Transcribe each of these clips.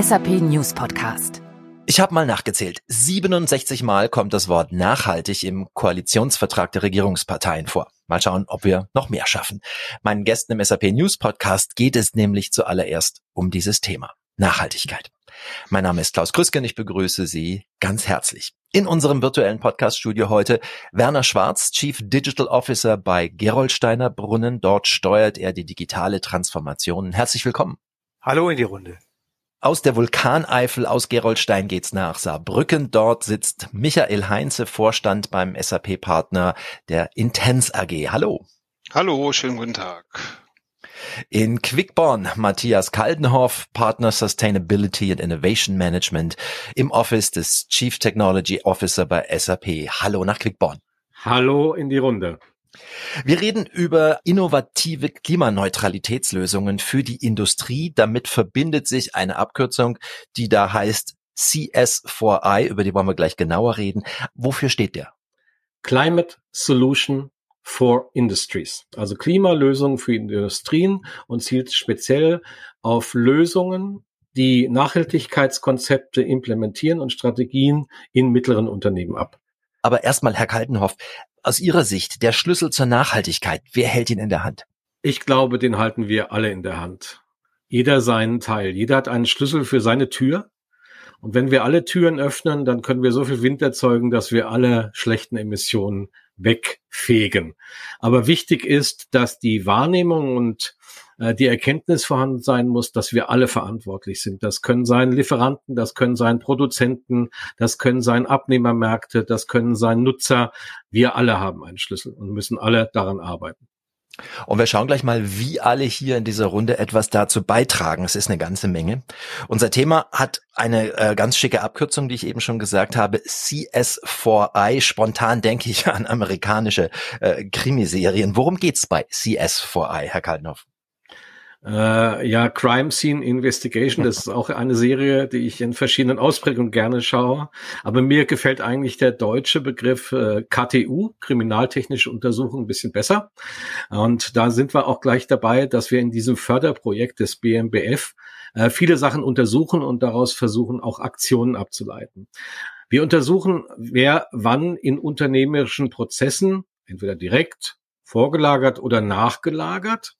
SAP News Podcast. Ich habe mal nachgezählt. 67 Mal kommt das Wort nachhaltig im Koalitionsvertrag der Regierungsparteien vor. Mal schauen, ob wir noch mehr schaffen. Meinen Gästen im SAP News Podcast geht es nämlich zuallererst um dieses Thema. Nachhaltigkeit. Mein Name ist Klaus Krüsken, ich begrüße Sie ganz herzlich. In unserem virtuellen Podcast-Studio heute Werner Schwarz, Chief Digital Officer bei Gerolsteiner Brunnen. Dort steuert er die digitale Transformation. Herzlich willkommen. Hallo in die Runde. Aus der Vulkaneifel aus Gerolstein geht's nach Saarbrücken. Dort sitzt Michael Heinze, Vorstand beim SAP-Partner der Intens AG. Hallo. Hallo, schönen guten Tag. In Quickborn Matthias Kaldenhoff, Partner Sustainability and Innovation Management im Office des Chief Technology Officer bei SAP. Hallo nach Quickborn. Hallo in die Runde. Wir reden über innovative Klimaneutralitätslösungen für die Industrie. Damit verbindet sich eine Abkürzung, die da heißt CS4I, über die wollen wir gleich genauer reden. Wofür steht der? Climate Solution for Industries, also Klimalösungen für Industrien und zielt speziell auf Lösungen, die Nachhaltigkeitskonzepte implementieren und Strategien in mittleren Unternehmen ab. Aber erstmal, Herr Kaltenhoff, aus Ihrer Sicht der Schlüssel zur Nachhaltigkeit, wer hält ihn in der Hand? Ich glaube, den halten wir alle in der Hand. Jeder seinen Teil. Jeder hat einen Schlüssel für seine Tür. Und wenn wir alle Türen öffnen, dann können wir so viel Wind erzeugen, dass wir alle schlechten Emissionen wegfegen. Aber wichtig ist, dass die Wahrnehmung und die Erkenntnis vorhanden sein muss, dass wir alle verantwortlich sind. Das können sein Lieferanten, das können sein Produzenten, das können sein Abnehmermärkte, das können sein Nutzer. Wir alle haben einen Schlüssel und müssen alle daran arbeiten. Und wir schauen gleich mal, wie alle hier in dieser Runde etwas dazu beitragen. Es ist eine ganze Menge. Unser Thema hat eine äh, ganz schicke Abkürzung, die ich eben schon gesagt habe. CS4I. Spontan denke ich an amerikanische äh, Krimiserien. Worum geht's bei CS4I, Herr Kaltenhoff? Äh, ja, Crime Scene Investigation, das ist auch eine Serie, die ich in verschiedenen Ausprägungen gerne schaue. Aber mir gefällt eigentlich der deutsche Begriff äh, KTU, kriminaltechnische Untersuchung, ein bisschen besser. Und da sind wir auch gleich dabei, dass wir in diesem Förderprojekt des BMBF äh, viele Sachen untersuchen und daraus versuchen, auch Aktionen abzuleiten. Wir untersuchen, wer wann in unternehmerischen Prozessen, entweder direkt vorgelagert oder nachgelagert,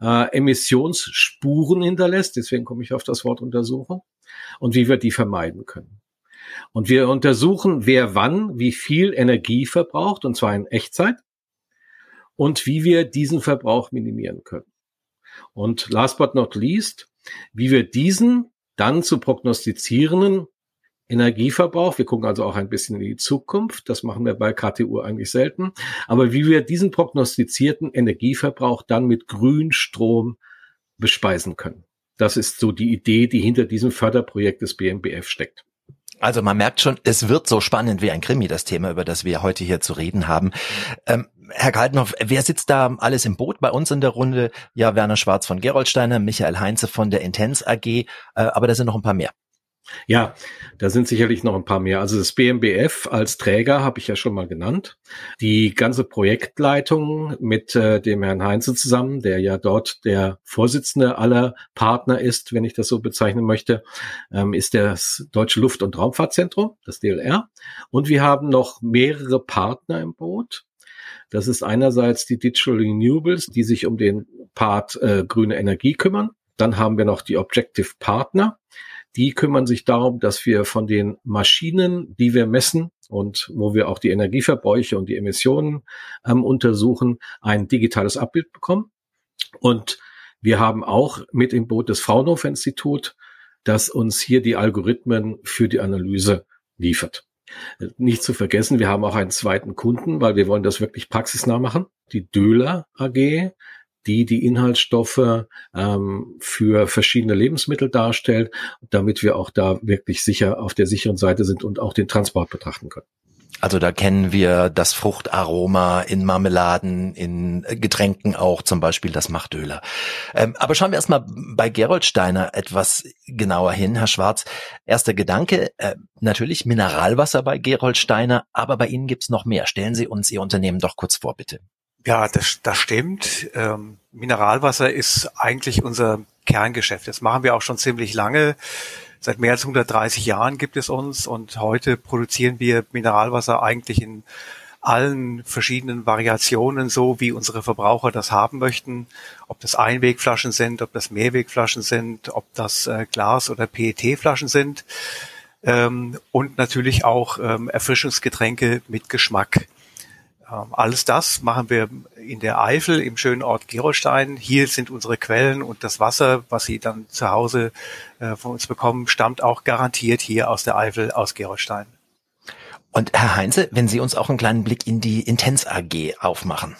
äh, Emissionsspuren hinterlässt, deswegen komme ich auf das Wort Untersuchung, und wie wir die vermeiden können. Und wir untersuchen, wer wann wie viel Energie verbraucht, und zwar in Echtzeit, und wie wir diesen Verbrauch minimieren können. Und last but not least, wie wir diesen dann zu prognostizierenden Energieverbrauch. Wir gucken also auch ein bisschen in die Zukunft. Das machen wir bei KTU eigentlich selten. Aber wie wir diesen prognostizierten Energieverbrauch dann mit Grünstrom bespeisen können. Das ist so die Idee, die hinter diesem Förderprojekt des BMBF steckt. Also man merkt schon, es wird so spannend wie ein Krimi, das Thema, über das wir heute hier zu reden haben. Ähm, Herr Kaltenhoff, wer sitzt da alles im Boot bei uns in der Runde? Ja, Werner Schwarz von Geroldsteiner, Michael Heinze von der Intens AG, äh, aber da sind noch ein paar mehr. Ja, da sind sicherlich noch ein paar mehr. Also das BMBF als Träger habe ich ja schon mal genannt. Die ganze Projektleitung mit äh, dem Herrn Heinze zusammen, der ja dort der Vorsitzende aller Partner ist, wenn ich das so bezeichnen möchte, ähm, ist das Deutsche Luft- und Raumfahrtzentrum, das DLR. Und wir haben noch mehrere Partner im Boot. Das ist einerseits die Digital Renewables, die sich um den Part äh, grüne Energie kümmern. Dann haben wir noch die Objective Partner die kümmern sich darum, dass wir von den Maschinen, die wir messen und wo wir auch die Energieverbräuche und die Emissionen ähm, untersuchen, ein digitales Abbild bekommen. Und wir haben auch mit im Boot das Fraunhofer Institut, das uns hier die Algorithmen für die Analyse liefert. Nicht zu vergessen, wir haben auch einen zweiten Kunden, weil wir wollen das wirklich praxisnah machen. Die Döhler AG, die die Inhaltsstoffe ähm, für verschiedene Lebensmittel darstellt, damit wir auch da wirklich sicher auf der sicheren Seite sind und auch den Transport betrachten können. Also da kennen wir das Fruchtaroma in Marmeladen, in Getränken auch, zum Beispiel das Machtöler. Ähm, aber schauen wir erstmal bei Gerold Steiner etwas genauer hin, Herr Schwarz. Erster Gedanke, äh, natürlich Mineralwasser bei Gerold Steiner, aber bei Ihnen gibt's noch mehr. Stellen Sie uns Ihr Unternehmen doch kurz vor, bitte. Ja, das, das stimmt. Ähm, Mineralwasser ist eigentlich unser Kerngeschäft. Das machen wir auch schon ziemlich lange. Seit mehr als 130 Jahren gibt es uns und heute produzieren wir Mineralwasser eigentlich in allen verschiedenen Variationen so, wie unsere Verbraucher das haben möchten. Ob das Einwegflaschen sind, ob das Mehrwegflaschen sind, ob das äh, Glas- oder PET-Flaschen sind. Ähm, und natürlich auch ähm, Erfrischungsgetränke mit Geschmack. Ähm, alles das machen wir in der Eifel im schönen Ort Gerolstein. Hier sind unsere Quellen und das Wasser, was Sie dann zu Hause äh, von uns bekommen, stammt auch garantiert hier aus der Eifel, aus Gerolstein. Und Herr Heinze, wenn Sie uns auch einen kleinen Blick in die Intens AG aufmachen.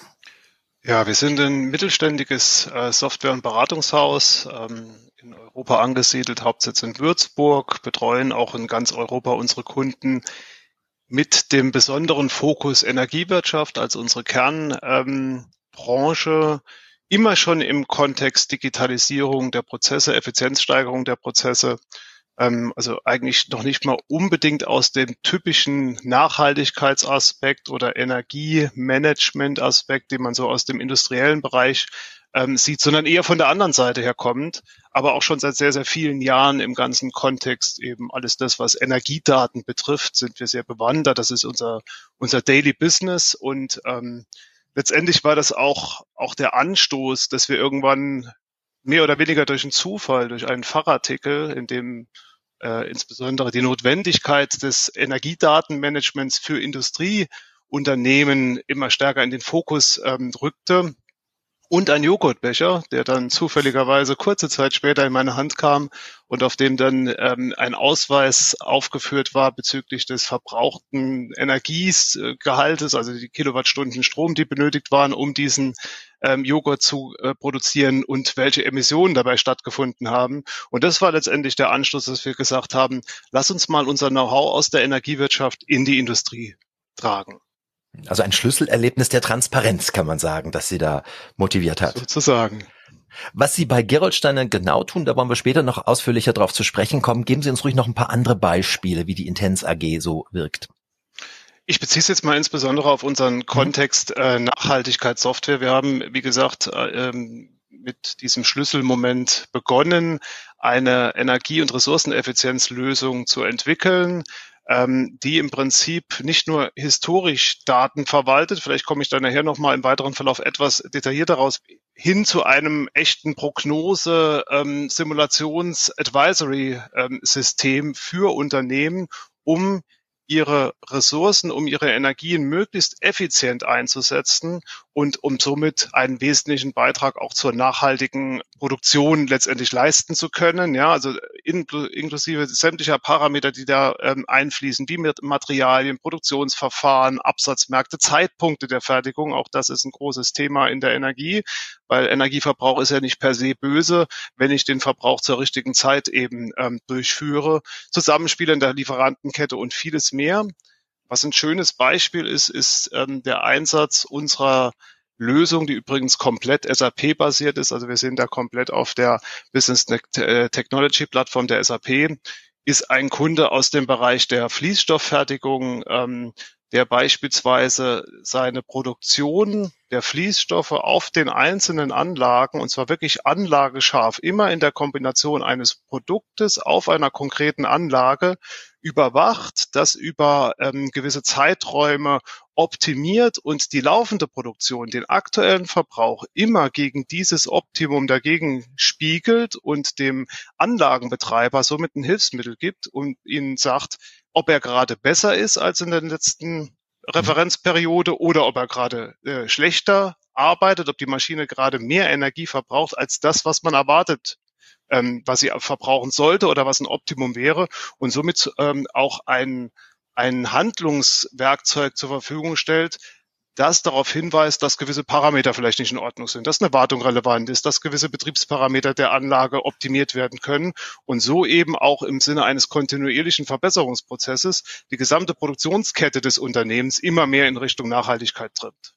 Ja, wir sind ein mittelständiges äh, Software- und Beratungshaus ähm, in Europa angesiedelt, Hauptsitz in Würzburg, betreuen auch in ganz Europa unsere Kunden mit dem besonderen Fokus Energiewirtschaft als unsere Kernbranche, ähm, immer schon im Kontext Digitalisierung der Prozesse, Effizienzsteigerung der Prozesse ähm, also eigentlich noch nicht mal unbedingt aus dem typischen Nachhaltigkeitsaspekt oder Energiemanagement-Aspekt, den man so aus dem industriellen Bereich ähm, sieht, sondern eher von der anderen Seite her kommt, aber auch schon seit sehr, sehr vielen Jahren im ganzen Kontext eben alles das, was Energiedaten betrifft, sind wir sehr bewandert. Das ist unser, unser Daily Business und ähm, letztendlich war das auch, auch der Anstoß, dass wir irgendwann mehr oder weniger durch einen Zufall, durch einen Fachartikel, in dem äh, insbesondere die Notwendigkeit des Energiedatenmanagements für Industrieunternehmen immer stärker in den Fokus ähm, rückte. Und ein Joghurtbecher, der dann zufälligerweise kurze Zeit später in meine Hand kam und auf dem dann ähm, ein Ausweis aufgeführt war bezüglich des verbrauchten Energiegehaltes, also die Kilowattstunden Strom, die benötigt waren, um diesen ähm, Joghurt zu äh, produzieren und welche Emissionen dabei stattgefunden haben. Und das war letztendlich der Anschluss, dass wir gesagt haben, lass uns mal unser Know-how aus der Energiewirtschaft in die Industrie tragen. Also ein Schlüsselerlebnis der Transparenz, kann man sagen, dass sie da motiviert hat. Sozusagen. Was Sie bei Geroldsteiner genau tun, da wollen wir später noch ausführlicher drauf zu sprechen kommen. Geben Sie uns ruhig noch ein paar andere Beispiele, wie die Intens AG so wirkt. Ich beziehe es jetzt mal insbesondere auf unseren mhm. Kontext äh, Nachhaltigkeitssoftware. Wir haben, wie gesagt, äh, ähm, mit diesem Schlüsselmoment begonnen, eine Energie- und Ressourceneffizienzlösung zu entwickeln, die im Prinzip nicht nur historisch Daten verwaltet, vielleicht komme ich dann nachher nochmal im weiteren Verlauf etwas detaillierter raus, hin zu einem echten Prognose, ähm, ähm, für Unternehmen, um ihre Ressourcen, um ihre Energien möglichst effizient einzusetzen und um somit einen wesentlichen Beitrag auch zur nachhaltigen Produktion letztendlich leisten zu können. Ja, also inklusive sämtlicher Parameter, die da ähm, einfließen, wie mit Materialien, Produktionsverfahren, Absatzmärkte, Zeitpunkte der Fertigung. Auch das ist ein großes Thema in der Energie, weil Energieverbrauch ist ja nicht per se böse, wenn ich den Verbrauch zur richtigen Zeit eben ähm, durchführe. Zusammenspiel in der Lieferantenkette und vieles mehr. Was ein schönes Beispiel ist, ist ähm, der Einsatz unserer Lösung, die übrigens komplett SAP-basiert ist. Also wir sind da komplett auf der Business äh, Technology Plattform der SAP. Ist ein Kunde aus dem Bereich der Fließstofffertigung, ähm, der beispielsweise seine Produktion der Fließstoffe auf den einzelnen Anlagen, und zwar wirklich anlagescharf, immer in der Kombination eines Produktes auf einer konkreten Anlage überwacht, das über ähm, gewisse Zeiträume optimiert und die laufende Produktion, den aktuellen Verbrauch immer gegen dieses Optimum dagegen spiegelt und dem Anlagenbetreiber somit ein Hilfsmittel gibt und ihnen sagt, ob er gerade besser ist als in der letzten Referenzperiode oder ob er gerade äh, schlechter arbeitet, ob die Maschine gerade mehr Energie verbraucht als das, was man erwartet, ähm, was sie verbrauchen sollte oder was ein Optimum wäre und somit ähm, auch ein, ein Handlungswerkzeug zur Verfügung stellt, das darauf hinweist, dass gewisse Parameter vielleicht nicht in Ordnung sind, dass eine Wartung relevant ist, dass gewisse Betriebsparameter der Anlage optimiert werden können und so eben auch im Sinne eines kontinuierlichen Verbesserungsprozesses die gesamte Produktionskette des Unternehmens immer mehr in Richtung Nachhaltigkeit tritt.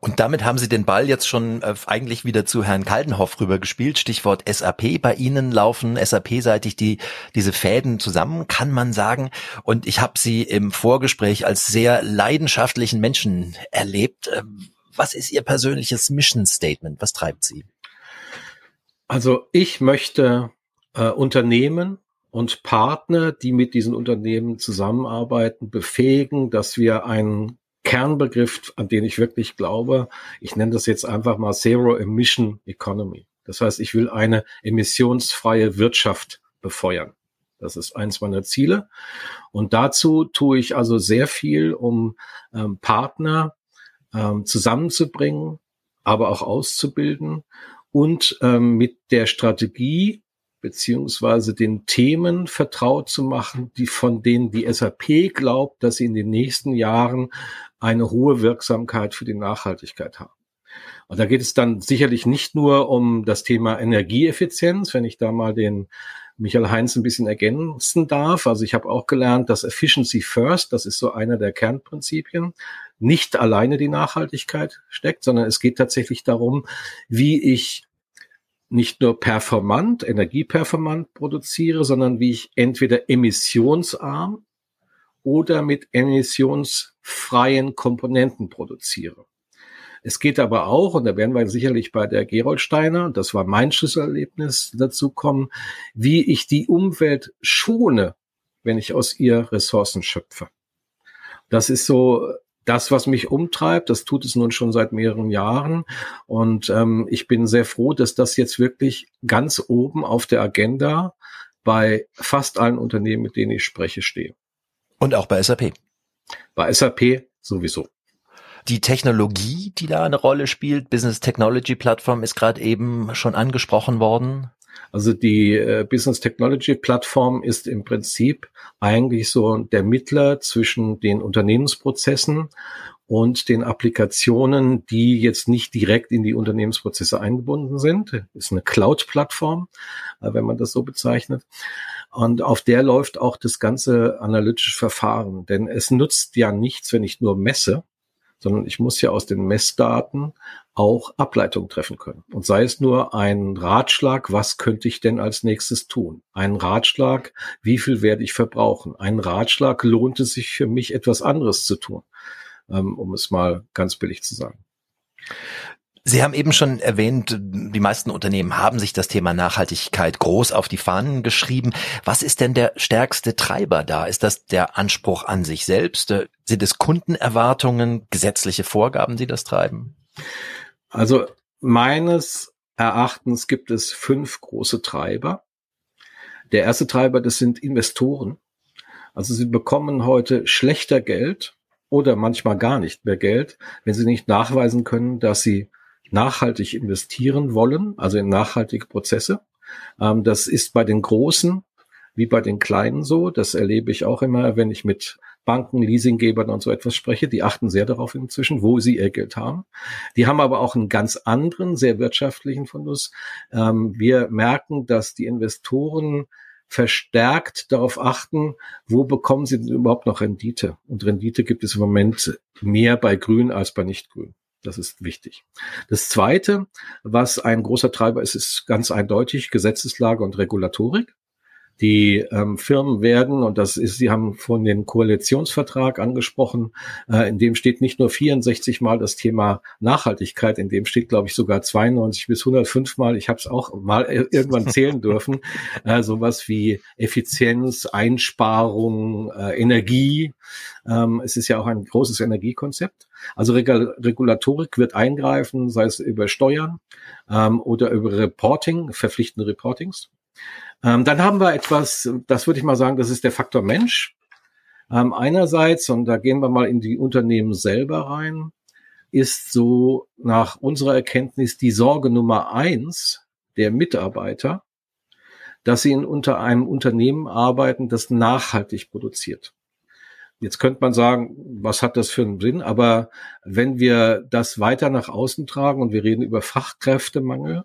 Und damit haben Sie den Ball jetzt schon äh, eigentlich wieder zu Herrn Kaldenhoff rübergespielt. Stichwort SAP. Bei Ihnen laufen SAP-seitig die, diese Fäden zusammen, kann man sagen. Und ich habe Sie im Vorgespräch als sehr leidenschaftlichen Menschen erlebt. Ähm, was ist Ihr persönliches Mission Statement? Was treibt Sie? Also ich möchte äh, Unternehmen und Partner, die mit diesen Unternehmen zusammenarbeiten, befähigen, dass wir einen Kernbegriff, an den ich wirklich glaube, ich nenne das jetzt einfach mal Zero Emission Economy. Das heißt, ich will eine emissionsfreie Wirtschaft befeuern. Das ist eins meiner Ziele. Und dazu tue ich also sehr viel, um ähm, Partner ähm, zusammenzubringen, aber auch auszubilden und ähm, mit der Strategie beziehungsweise den Themen vertraut zu machen, die von denen die SAP glaubt, dass sie in den nächsten Jahren eine hohe Wirksamkeit für die Nachhaltigkeit haben. Und da geht es dann sicherlich nicht nur um das Thema Energieeffizienz, wenn ich da mal den Michael Heinz ein bisschen ergänzen darf. Also ich habe auch gelernt, dass Efficiency First, das ist so einer der Kernprinzipien, nicht alleine die Nachhaltigkeit steckt, sondern es geht tatsächlich darum, wie ich nicht nur performant, energieperformant produziere, sondern wie ich entweder emissionsarm oder mit emissionsfreien Komponenten produziere. Es geht aber auch, und da werden wir sicherlich bei der Geroldsteiner, und das war mein Schlüsselerlebnis, dazu kommen, wie ich die Umwelt schone, wenn ich aus ihr Ressourcen schöpfe. Das ist so das, was mich umtreibt. Das tut es nun schon seit mehreren Jahren. Und ähm, ich bin sehr froh, dass das jetzt wirklich ganz oben auf der Agenda bei fast allen Unternehmen, mit denen ich spreche, stehe. Und auch bei SAP. Bei SAP sowieso. Die Technologie, die da eine Rolle spielt, Business Technology Plattform ist gerade eben schon angesprochen worden. Also die äh, Business Technology Plattform ist im Prinzip eigentlich so der Mittler zwischen den Unternehmensprozessen und den Applikationen, die jetzt nicht direkt in die Unternehmensprozesse eingebunden sind. Ist eine Cloud-Plattform, äh, wenn man das so bezeichnet. Und auf der läuft auch das ganze analytische Verfahren. Denn es nutzt ja nichts, wenn ich nur messe, sondern ich muss ja aus den Messdaten auch Ableitung treffen können. Und sei es nur ein Ratschlag, was könnte ich denn als nächstes tun? Ein Ratschlag, wie viel werde ich verbrauchen? Ein Ratschlag, lohnt es sich für mich etwas anderes zu tun? Ähm, um es mal ganz billig zu sagen. Sie haben eben schon erwähnt, die meisten Unternehmen haben sich das Thema Nachhaltigkeit groß auf die Fahnen geschrieben. Was ist denn der stärkste Treiber da? Ist das der Anspruch an sich selbst? Sind es Kundenerwartungen, gesetzliche Vorgaben, die das treiben? Also meines Erachtens gibt es fünf große Treiber. Der erste Treiber, das sind Investoren. Also sie bekommen heute schlechter Geld oder manchmal gar nicht mehr Geld, wenn sie nicht nachweisen können, dass sie nachhaltig investieren wollen, also in nachhaltige Prozesse. Ähm, das ist bei den Großen wie bei den Kleinen so. Das erlebe ich auch immer, wenn ich mit Banken, Leasinggebern und so etwas spreche. Die achten sehr darauf inzwischen, wo sie ihr Geld haben. Die haben aber auch einen ganz anderen, sehr wirtschaftlichen Fundus. Ähm, wir merken, dass die Investoren verstärkt darauf achten, wo bekommen sie denn überhaupt noch Rendite? Und Rendite gibt es im Moment mehr bei Grün als bei Nichtgrün. Das ist wichtig. Das Zweite, was ein großer Treiber ist, ist ganz eindeutig Gesetzeslage und Regulatorik. Die ähm, Firmen werden, und das ist, Sie haben von den Koalitionsvertrag angesprochen, äh, in dem steht nicht nur 64 Mal das Thema Nachhaltigkeit, in dem steht, glaube ich, sogar 92 bis 105 Mal, ich habe es auch mal irgendwann zählen dürfen, äh, sowas wie Effizienz, Einsparung, äh, Energie. Ähm, es ist ja auch ein großes Energiekonzept. Also Regul Regulatorik wird eingreifen, sei es über Steuern ähm, oder über Reporting, verpflichtende Reportings. Ähm, dann haben wir etwas, das würde ich mal sagen, das ist der Faktor Mensch. Ähm, einerseits, und da gehen wir mal in die Unternehmen selber rein, ist so nach unserer Erkenntnis die Sorge Nummer eins der Mitarbeiter, dass sie in, unter einem Unternehmen arbeiten, das nachhaltig produziert. Jetzt könnte man sagen, was hat das für einen Sinn? Aber wenn wir das weiter nach außen tragen und wir reden über Fachkräftemangel,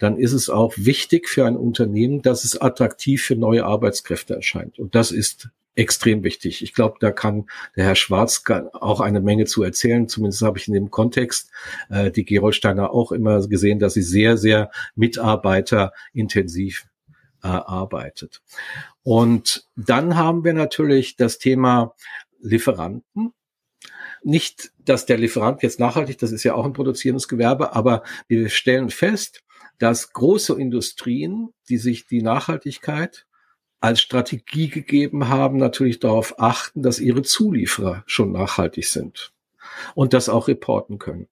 dann ist es auch wichtig für ein Unternehmen, dass es attraktiv für neue Arbeitskräfte erscheint. Und das ist extrem wichtig. Ich glaube, da kann der Herr Schwarz auch eine Menge zu erzählen. Zumindest habe ich in dem Kontext äh, die Gerolsteiner auch immer gesehen, dass sie sehr, sehr mitarbeiterintensiv äh, arbeitet. Und dann haben wir natürlich das Thema Lieferanten. Nicht, dass der Lieferant jetzt nachhaltig, das ist ja auch ein produzierendes Gewerbe, aber wir stellen fest, dass große Industrien, die sich die Nachhaltigkeit als Strategie gegeben haben, natürlich darauf achten, dass ihre Zulieferer schon nachhaltig sind und das auch reporten können.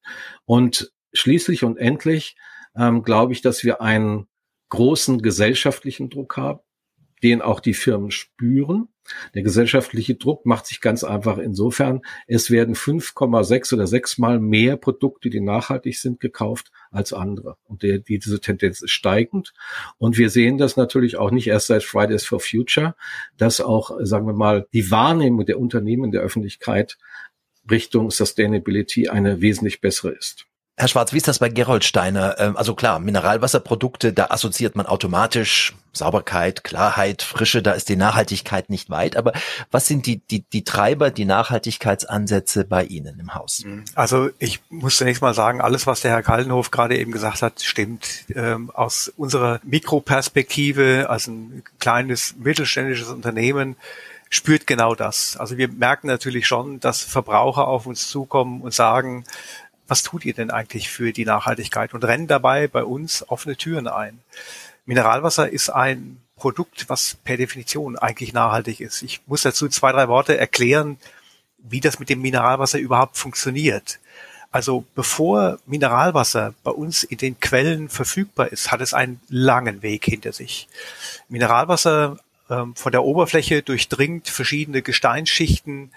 Und schließlich und endlich ähm, glaube ich, dass wir einen großen gesellschaftlichen Druck haben, den auch die Firmen spüren. Der gesellschaftliche Druck macht sich ganz einfach insofern, es werden 5,6 oder 6 mal mehr Produkte, die nachhaltig sind, gekauft als andere. Und der, diese Tendenz ist steigend. Und wir sehen das natürlich auch nicht erst seit Fridays for Future, dass auch, sagen wir mal, die Wahrnehmung der Unternehmen der Öffentlichkeit Richtung Sustainability eine wesentlich bessere ist. Herr Schwarz, wie ist das bei Geroldsteiner? Ähm, also klar, Mineralwasserprodukte, da assoziiert man automatisch Sauberkeit, Klarheit, Frische, da ist die Nachhaltigkeit nicht weit. Aber was sind die, die, die Treiber, die Nachhaltigkeitsansätze bei Ihnen im Haus? Mhm. Also ich muss zunächst mal sagen, alles, was der Herr Kallenhof gerade eben gesagt hat, stimmt. Ähm, aus unserer Mikroperspektive, als ein kleines mittelständisches Unternehmen, spürt genau das. Also wir merken natürlich schon, dass Verbraucher auf uns zukommen und sagen, was tut ihr denn eigentlich für die Nachhaltigkeit und rennen dabei bei uns offene Türen ein. Mineralwasser ist ein Produkt, was per Definition eigentlich nachhaltig ist. Ich muss dazu zwei, drei Worte erklären, wie das mit dem Mineralwasser überhaupt funktioniert. Also bevor Mineralwasser bei uns in den Quellen verfügbar ist, hat es einen langen Weg hinter sich. Mineralwasser ähm, von der Oberfläche durchdringt verschiedene Gesteinsschichten,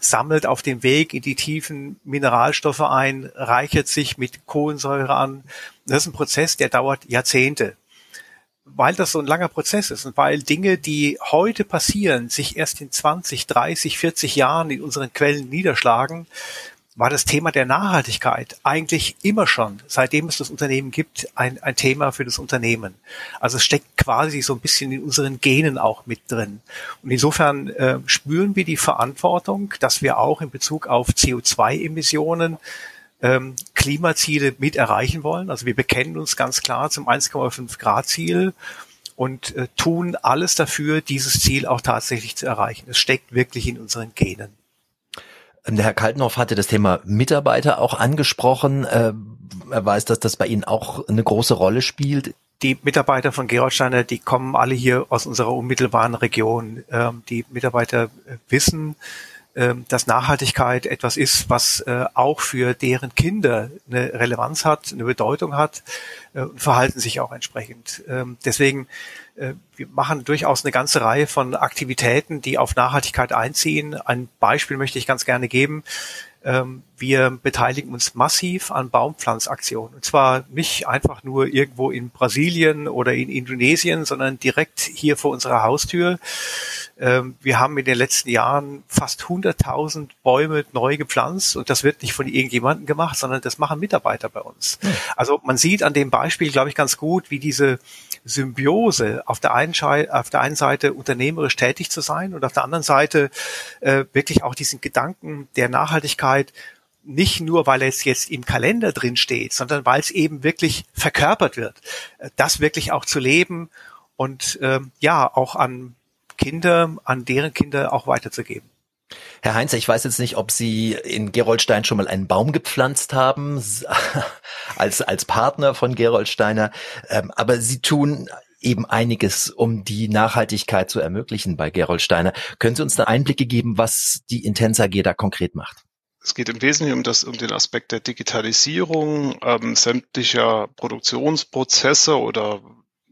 sammelt auf dem Weg in die tiefen Mineralstoffe ein, reichert sich mit Kohlensäure an. Das ist ein Prozess, der dauert Jahrzehnte. Weil das so ein langer Prozess ist und weil Dinge, die heute passieren, sich erst in 20, 30, 40 Jahren in unseren Quellen niederschlagen, war das Thema der Nachhaltigkeit eigentlich immer schon, seitdem es das Unternehmen gibt, ein, ein Thema für das Unternehmen. Also es steckt quasi so ein bisschen in unseren Genen auch mit drin. Und insofern äh, spüren wir die Verantwortung, dass wir auch in Bezug auf CO2-Emissionen ähm, Klimaziele mit erreichen wollen. Also wir bekennen uns ganz klar zum 1,5 Grad Ziel und äh, tun alles dafür, dieses Ziel auch tatsächlich zu erreichen. Es steckt wirklich in unseren Genen. Der Herr Kaltenhoff hatte das Thema Mitarbeiter auch angesprochen. Äh, er weiß, dass das bei Ihnen auch eine große Rolle spielt. Die Mitarbeiter von Geroldsteiner, die kommen alle hier aus unserer unmittelbaren Region. Ähm, die Mitarbeiter äh, wissen, ähm, dass Nachhaltigkeit etwas ist, was äh, auch für deren Kinder eine Relevanz hat, eine Bedeutung hat äh, und verhalten sich auch entsprechend. Ähm, deswegen, wir machen durchaus eine ganze Reihe von Aktivitäten, die auf Nachhaltigkeit einziehen. Ein Beispiel möchte ich ganz gerne geben. Ähm, wir beteiligen uns massiv an Baumpflanzaktionen. Und zwar nicht einfach nur irgendwo in Brasilien oder in Indonesien, sondern direkt hier vor unserer Haustür. Ähm, wir haben in den letzten Jahren fast 100.000 Bäume neu gepflanzt und das wird nicht von irgendjemandem gemacht, sondern das machen Mitarbeiter bei uns. Hm. Also man sieht an dem Beispiel, glaube ich, ganz gut, wie diese Symbiose auf der einen, auf der einen Seite unternehmerisch tätig zu sein und auf der anderen Seite äh, wirklich auch diesen Gedanken der Nachhaltigkeit nicht nur, weil es jetzt im Kalender drin steht, sondern weil es eben wirklich verkörpert wird, äh, das wirklich auch zu leben und ähm, ja auch an Kinder, an deren Kinder auch weiterzugeben. Herr Heinz, ich weiß jetzt nicht, ob Sie in Geroldstein schon mal einen Baum gepflanzt haben, als, als Partner von Geroldsteiner, ähm, aber Sie tun eben einiges, um die Nachhaltigkeit zu ermöglichen bei Geroldsteiner. Können Sie uns da Einblicke geben, was die Intensa AG da konkret macht? Es geht im Wesentlichen um, das, um den Aspekt der Digitalisierung ähm, sämtlicher Produktionsprozesse oder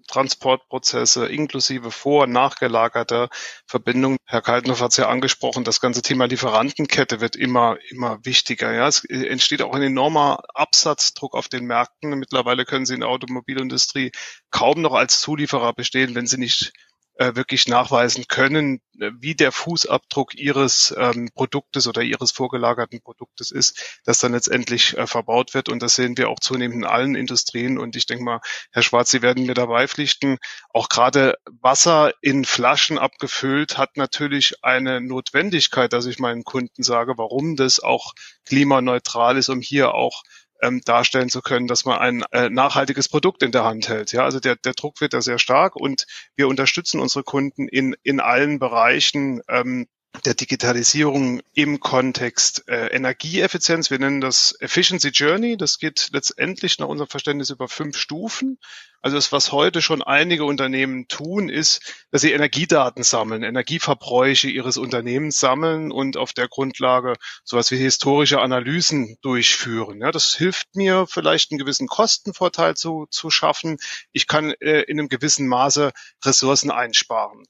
Transportprozesse inklusive vor- und nachgelagerter Verbindung. Herr Kaltenhoff hat es ja angesprochen, das ganze Thema Lieferantenkette wird immer, immer wichtiger. Ja, es entsteht auch ein enormer Absatzdruck auf den Märkten. Mittlerweile können Sie in der Automobilindustrie kaum noch als Zulieferer bestehen, wenn Sie nicht äh, wirklich nachweisen können, äh, wie der Fußabdruck ihres ähm, Produktes oder ihres vorgelagerten Produktes ist, das dann letztendlich äh, verbaut wird. Und das sehen wir auch zunehmend in allen Industrien. Und ich denke mal, Herr Schwarz, Sie werden mir dabei pflichten. Auch gerade Wasser in Flaschen abgefüllt hat natürlich eine Notwendigkeit, dass ich meinen Kunden sage, warum das auch klimaneutral ist, um hier auch ähm, darstellen zu können, dass man ein äh, nachhaltiges Produkt in der Hand hält. Ja, also der, der Druck wird da sehr stark und wir unterstützen unsere Kunden in, in allen Bereichen, ähm, der Digitalisierung im Kontext äh, Energieeffizienz. Wir nennen das Efficiency Journey. Das geht letztendlich nach unserem Verständnis über fünf Stufen. Also das, was heute schon einige Unternehmen tun, ist, dass sie Energiedaten sammeln, Energieverbräuche ihres Unternehmens sammeln und auf der Grundlage sowas wie historische Analysen durchführen. Ja, das hilft mir vielleicht einen gewissen Kostenvorteil zu, zu schaffen. Ich kann äh, in einem gewissen Maße Ressourcen einsparen.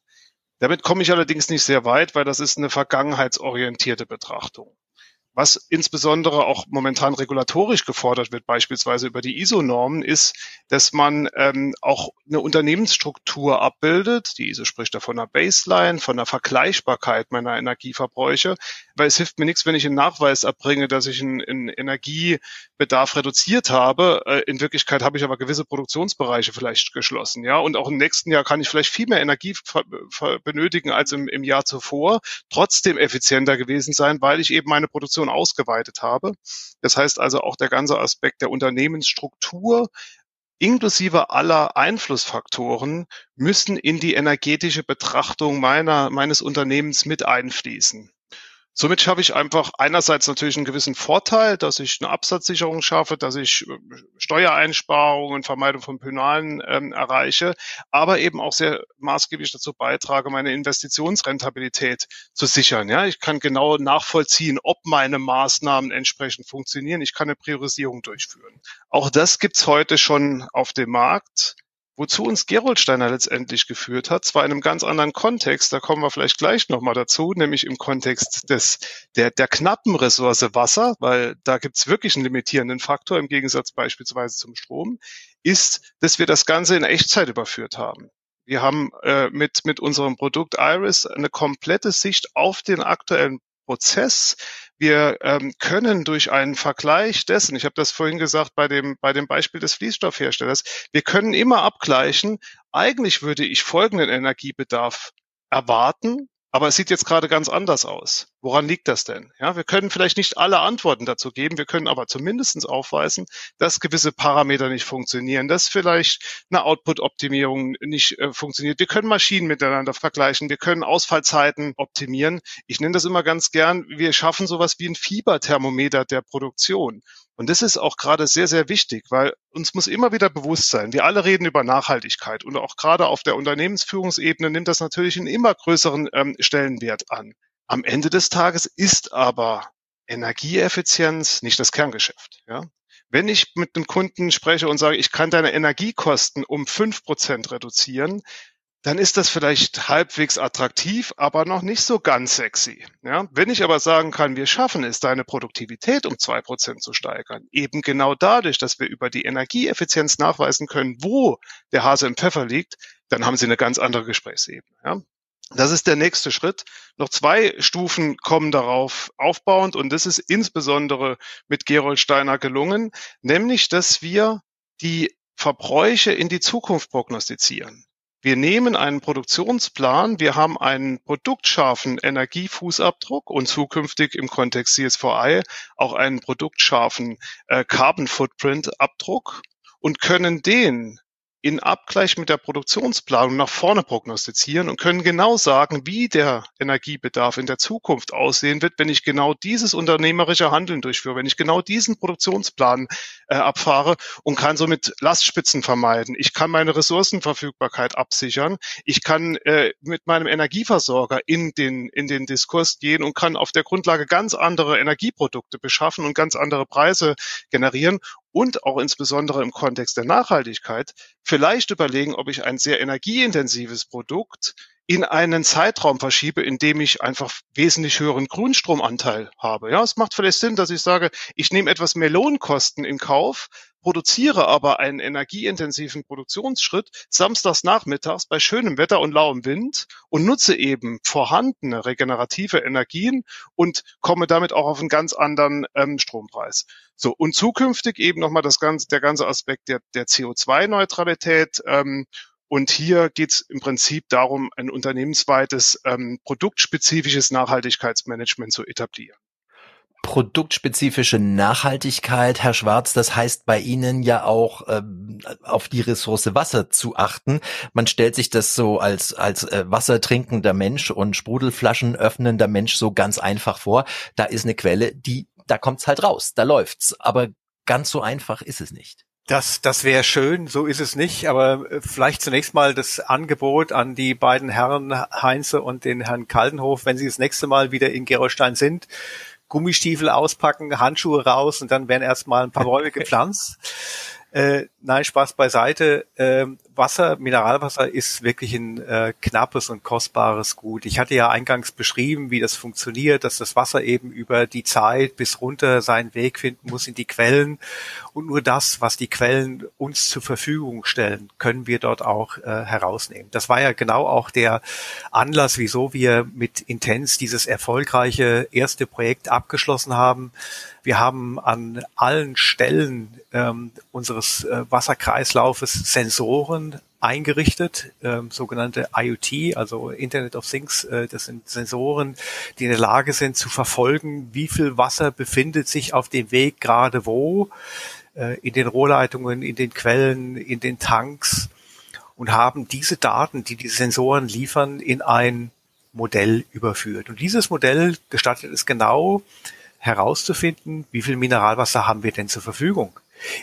Damit komme ich allerdings nicht sehr weit, weil das ist eine vergangenheitsorientierte Betrachtung. Was insbesondere auch momentan regulatorisch gefordert wird, beispielsweise über die ISO-Normen, ist, dass man ähm, auch eine Unternehmensstruktur abbildet. Die ISO spricht da von einer Baseline, von einer Vergleichbarkeit meiner Energieverbräuche, weil es hilft mir nichts, wenn ich einen Nachweis erbringe, dass ich einen, einen Energiebedarf reduziert habe. Äh, in Wirklichkeit habe ich aber gewisse Produktionsbereiche vielleicht geschlossen, ja, und auch im nächsten Jahr kann ich vielleicht viel mehr Energie benötigen als im, im Jahr zuvor, trotzdem effizienter gewesen sein, weil ich eben meine Produktion Organisation ausgeweitet habe. Das heißt also auch der ganze Aspekt der Unternehmensstruktur inklusive aller Einflussfaktoren müssen in die energetische Betrachtung meiner, meines Unternehmens mit einfließen. Somit schaffe ich einfach einerseits natürlich einen gewissen Vorteil, dass ich eine Absatzsicherung schaffe, dass ich äh, Steuereinsparungen, Vermeidung von Penalen ähm, erreiche, aber eben auch sehr maßgeblich dazu beitrage, meine Investitionsrentabilität zu sichern. Ja, ich kann genau nachvollziehen, ob meine Maßnahmen entsprechend funktionieren. Ich kann eine Priorisierung durchführen. Auch das gibt's heute schon auf dem Markt. Wozu uns Gerolsteiner letztendlich geführt hat, zwar in einem ganz anderen Kontext, da kommen wir vielleicht gleich nochmal dazu, nämlich im Kontext des, der, der knappen Ressource Wasser, weil da gibt's wirklich einen limitierenden Faktor im Gegensatz beispielsweise zum Strom, ist, dass wir das Ganze in Echtzeit überführt haben. Wir haben äh, mit, mit unserem Produkt Iris eine komplette Sicht auf den aktuellen Prozess. Wir ähm, können durch einen Vergleich dessen, ich habe das vorhin gesagt bei dem, bei dem Beispiel des Fließstoffherstellers, wir können immer abgleichen, eigentlich würde ich folgenden Energiebedarf erwarten aber es sieht jetzt gerade ganz anders aus. Woran liegt das denn? Ja, wir können vielleicht nicht alle Antworten dazu geben. Wir können aber zumindestens aufweisen, dass gewisse Parameter nicht funktionieren, dass vielleicht eine Output-Optimierung nicht äh, funktioniert. Wir können Maschinen miteinander vergleichen. Wir können Ausfallzeiten optimieren. Ich nenne das immer ganz gern. Wir schaffen sowas wie ein Fieberthermometer der Produktion. Und das ist auch gerade sehr, sehr wichtig, weil uns muss immer wieder bewusst sein, wir alle reden über Nachhaltigkeit und auch gerade auf der Unternehmensführungsebene nimmt das natürlich einen immer größeren ähm, Stellenwert an. Am Ende des Tages ist aber Energieeffizienz nicht das Kerngeschäft. Ja? Wenn ich mit einem Kunden spreche und sage, ich kann deine Energiekosten um fünf Prozent reduzieren, dann ist das vielleicht halbwegs attraktiv, aber noch nicht so ganz sexy. Ja? Wenn ich aber sagen kann, wir schaffen es, deine Produktivität um zwei Prozent zu steigern, eben genau dadurch, dass wir über die Energieeffizienz nachweisen können, wo der Hase im Pfeffer liegt, dann haben Sie eine ganz andere Gesprächsebene. Ja? Das ist der nächste Schritt. Noch zwei Stufen kommen darauf aufbauend und das ist insbesondere mit Gerold Steiner gelungen, nämlich dass wir die Verbräuche in die Zukunft prognostizieren. Wir nehmen einen Produktionsplan, wir haben einen produktscharfen Energiefußabdruck und zukünftig im Kontext CSVI auch einen produktscharfen äh, Carbon Footprint Abdruck und können den in Abgleich mit der Produktionsplanung nach vorne prognostizieren und können genau sagen, wie der Energiebedarf in der Zukunft aussehen wird, wenn ich genau dieses unternehmerische Handeln durchführe, wenn ich genau diesen Produktionsplan äh, abfahre und kann somit Lastspitzen vermeiden. Ich kann meine Ressourcenverfügbarkeit absichern. Ich kann äh, mit meinem Energieversorger in den, in den Diskurs gehen und kann auf der Grundlage ganz andere Energieprodukte beschaffen und ganz andere Preise generieren und auch insbesondere im Kontext der Nachhaltigkeit vielleicht überlegen, ob ich ein sehr energieintensives Produkt in einen Zeitraum verschiebe, in dem ich einfach wesentlich höheren Grünstromanteil habe. Ja, es macht vielleicht Sinn, dass ich sage, ich nehme etwas mehr Lohnkosten in Kauf, produziere aber einen energieintensiven Produktionsschritt samstags nachmittags bei schönem Wetter und lauem Wind und nutze eben vorhandene regenerative Energien und komme damit auch auf einen ganz anderen ähm, Strompreis. So und zukünftig eben nochmal das ganze, der ganze Aspekt der, der CO2-Neutralität. Ähm, und hier geht es im Prinzip darum, ein unternehmensweites, ähm, produktspezifisches Nachhaltigkeitsmanagement zu etablieren. produktspezifische Nachhaltigkeit, Herr Schwarz, das heißt bei Ihnen ja auch ähm, auf die Ressource Wasser zu achten. Man stellt sich das so als als äh, wassertrinkender Mensch und Sprudelflaschen öffnender Mensch so ganz einfach vor. Da ist eine Quelle, die da kommt's halt raus, da läuft's. Aber ganz so einfach ist es nicht. Das, das wäre schön, so ist es nicht, aber äh, vielleicht zunächst mal das Angebot an die beiden Herren Heinze und den Herrn Kaldenhof, wenn sie das nächste Mal wieder in Gerolstein sind, Gummistiefel auspacken, Handschuhe raus und dann werden erstmal ein paar Bäume gepflanzt. Äh, nein, Spaß beiseite. Äh, Wasser, Mineralwasser ist wirklich ein äh, knappes und kostbares Gut. Ich hatte ja eingangs beschrieben, wie das funktioniert, dass das Wasser eben über die Zeit bis runter seinen Weg finden muss in die Quellen. Und nur das, was die Quellen uns zur Verfügung stellen, können wir dort auch äh, herausnehmen. Das war ja genau auch der Anlass, wieso wir mit Intens dieses erfolgreiche erste Projekt abgeschlossen haben wir haben an allen Stellen ähm, unseres äh, Wasserkreislaufes Sensoren eingerichtet, ähm, sogenannte IoT, also Internet of Things. Äh, das sind Sensoren, die in der Lage sind zu verfolgen, wie viel Wasser befindet sich auf dem Weg gerade wo, äh, in den Rohrleitungen, in den Quellen, in den Tanks und haben diese Daten, die die Sensoren liefern, in ein Modell überführt. Und dieses Modell gestattet es genau, herauszufinden, wie viel Mineralwasser haben wir denn zur Verfügung?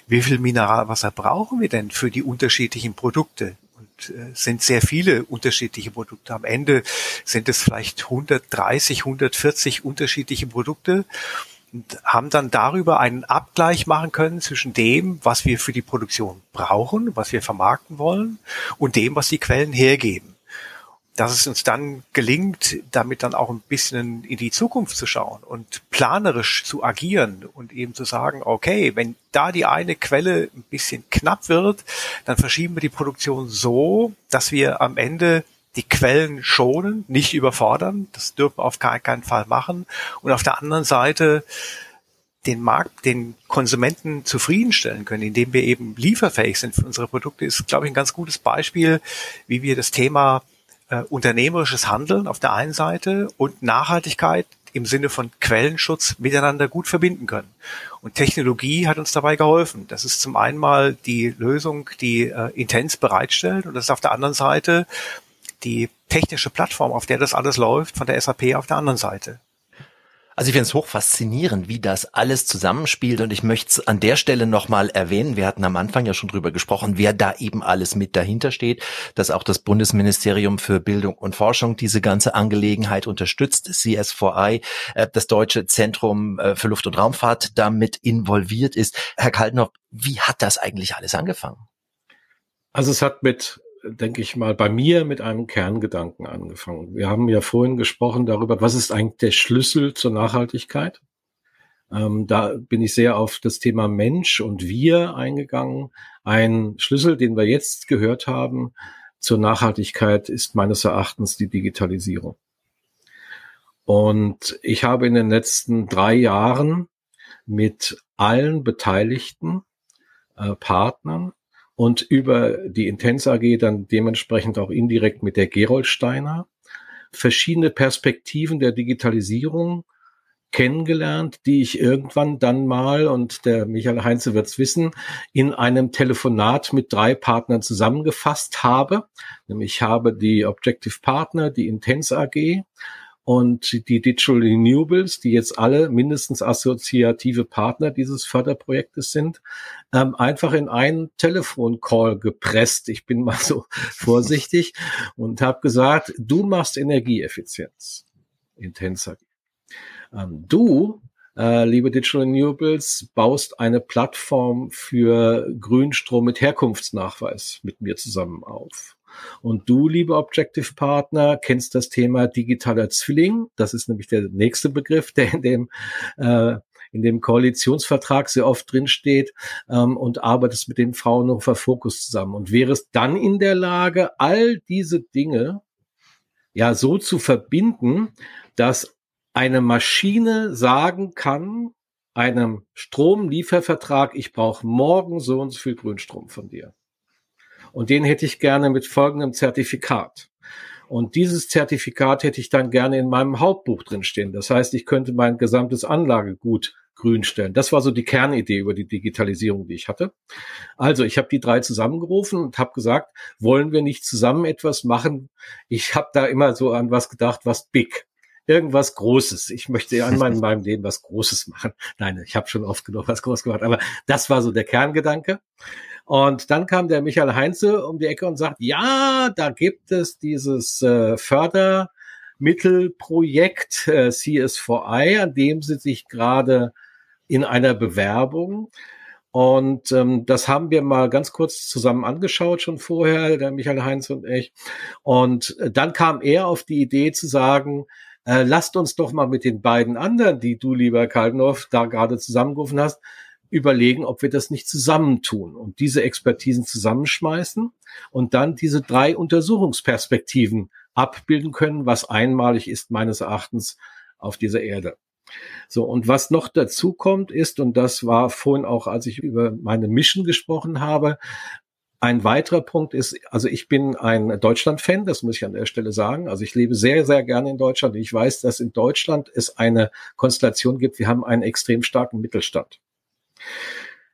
Wie viel Mineralwasser brauchen wir denn für die unterschiedlichen Produkte? Und äh, sind sehr viele unterschiedliche Produkte. Am Ende sind es vielleicht 130, 140 unterschiedliche Produkte und haben dann darüber einen Abgleich machen können zwischen dem, was wir für die Produktion brauchen, was wir vermarkten wollen und dem, was die Quellen hergeben dass es uns dann gelingt, damit dann auch ein bisschen in die Zukunft zu schauen und planerisch zu agieren und eben zu sagen, okay, wenn da die eine Quelle ein bisschen knapp wird, dann verschieben wir die Produktion so, dass wir am Ende die Quellen schonen, nicht überfordern. Das dürfen wir auf keinen Fall machen. Und auf der anderen Seite den Markt, den Konsumenten zufriedenstellen können, indem wir eben lieferfähig sind für unsere Produkte, ist, glaube ich, ein ganz gutes Beispiel, wie wir das Thema äh, unternehmerisches Handeln auf der einen Seite und Nachhaltigkeit im Sinne von Quellenschutz miteinander gut verbinden können. Und Technologie hat uns dabei geholfen. Das ist zum einen mal die Lösung, die äh, Intens bereitstellt und das ist auf der anderen Seite die technische Plattform, auf der das alles läuft, von der SAP auf der anderen Seite. Also ich finde es hoch faszinierend, wie das alles zusammenspielt und ich möchte es an der Stelle nochmal erwähnen. Wir hatten am Anfang ja schon drüber gesprochen, wer da eben alles mit dahinter steht, dass auch das Bundesministerium für Bildung und Forschung diese ganze Angelegenheit unterstützt, CSVI, äh, das Deutsche Zentrum äh, für Luft- und Raumfahrt damit involviert ist. Herr Kaltenhoff, wie hat das eigentlich alles angefangen? Also es hat mit denke ich mal, bei mir mit einem Kerngedanken angefangen. Wir haben ja vorhin gesprochen darüber, was ist eigentlich der Schlüssel zur Nachhaltigkeit? Ähm, da bin ich sehr auf das Thema Mensch und wir eingegangen. Ein Schlüssel, den wir jetzt gehört haben zur Nachhaltigkeit, ist meines Erachtens die Digitalisierung. Und ich habe in den letzten drei Jahren mit allen Beteiligten äh, Partnern und über die Intens AG dann dementsprechend auch indirekt mit der Geroldsteiner verschiedene Perspektiven der Digitalisierung kennengelernt, die ich irgendwann dann mal, und der Michael Heinze wird's wissen, in einem Telefonat mit drei Partnern zusammengefasst habe. Nämlich ich habe die Objective Partner, die Intens AG und die Digital Renewables, die jetzt alle mindestens assoziative Partner dieses Förderprojektes sind, ähm, einfach in einen Telefoncall gepresst. Ich bin mal so vorsichtig und habe gesagt, du machst Energieeffizienz. Intenser. Ähm, du äh, liebe Digital Renewables, baust eine Plattform für Grünstrom mit Herkunftsnachweis mit mir zusammen auf. Und du, liebe Objective Partner, kennst das Thema digitaler Zwilling. Das ist nämlich der nächste Begriff, der in dem äh, in dem Koalitionsvertrag sehr oft drinsteht ähm, und arbeitest mit dem Fraunhofer Fokus zusammen und wärest dann in der Lage, all diese Dinge ja so zu verbinden, dass eine Maschine sagen kann, einem Stromliefervertrag, ich brauche morgen so und so viel Grünstrom von dir. Und den hätte ich gerne mit folgendem Zertifikat. Und dieses Zertifikat hätte ich dann gerne in meinem Hauptbuch drinstehen. Das heißt, ich könnte mein gesamtes Anlagegut grün stellen. Das war so die Kernidee über die Digitalisierung, die ich hatte. Also ich habe die drei zusammengerufen und habe gesagt, wollen wir nicht zusammen etwas machen? Ich habe da immer so an was gedacht, was big irgendwas Großes. Ich möchte an meinem, meinem Leben was Großes machen. Nein, ich habe schon oft genug was Großes gemacht, aber das war so der Kerngedanke. Und dann kam der Michael Heinze um die Ecke und sagt, ja, da gibt es dieses äh, Fördermittelprojekt äh, CS4I, an dem sie sich gerade in einer Bewerbung und ähm, das haben wir mal ganz kurz zusammen angeschaut, schon vorher, der Michael Heinz und ich. Und äh, dann kam er auf die Idee zu sagen, äh, lasst uns doch mal mit den beiden anderen, die du, lieber Kaldenhoff, da gerade zusammengerufen hast, überlegen, ob wir das nicht zusammentun und diese Expertisen zusammenschmeißen und dann diese drei Untersuchungsperspektiven abbilden können, was einmalig ist meines Erachtens auf dieser Erde. So, und was noch dazu kommt, ist, und das war vorhin auch, als ich über meine Mission gesprochen habe, ein weiterer Punkt ist, also ich bin ein Deutschland-Fan, das muss ich an der Stelle sagen. Also ich lebe sehr, sehr gerne in Deutschland. Ich weiß, dass in Deutschland es eine Konstellation gibt. Wir haben einen extrem starken Mittelstand.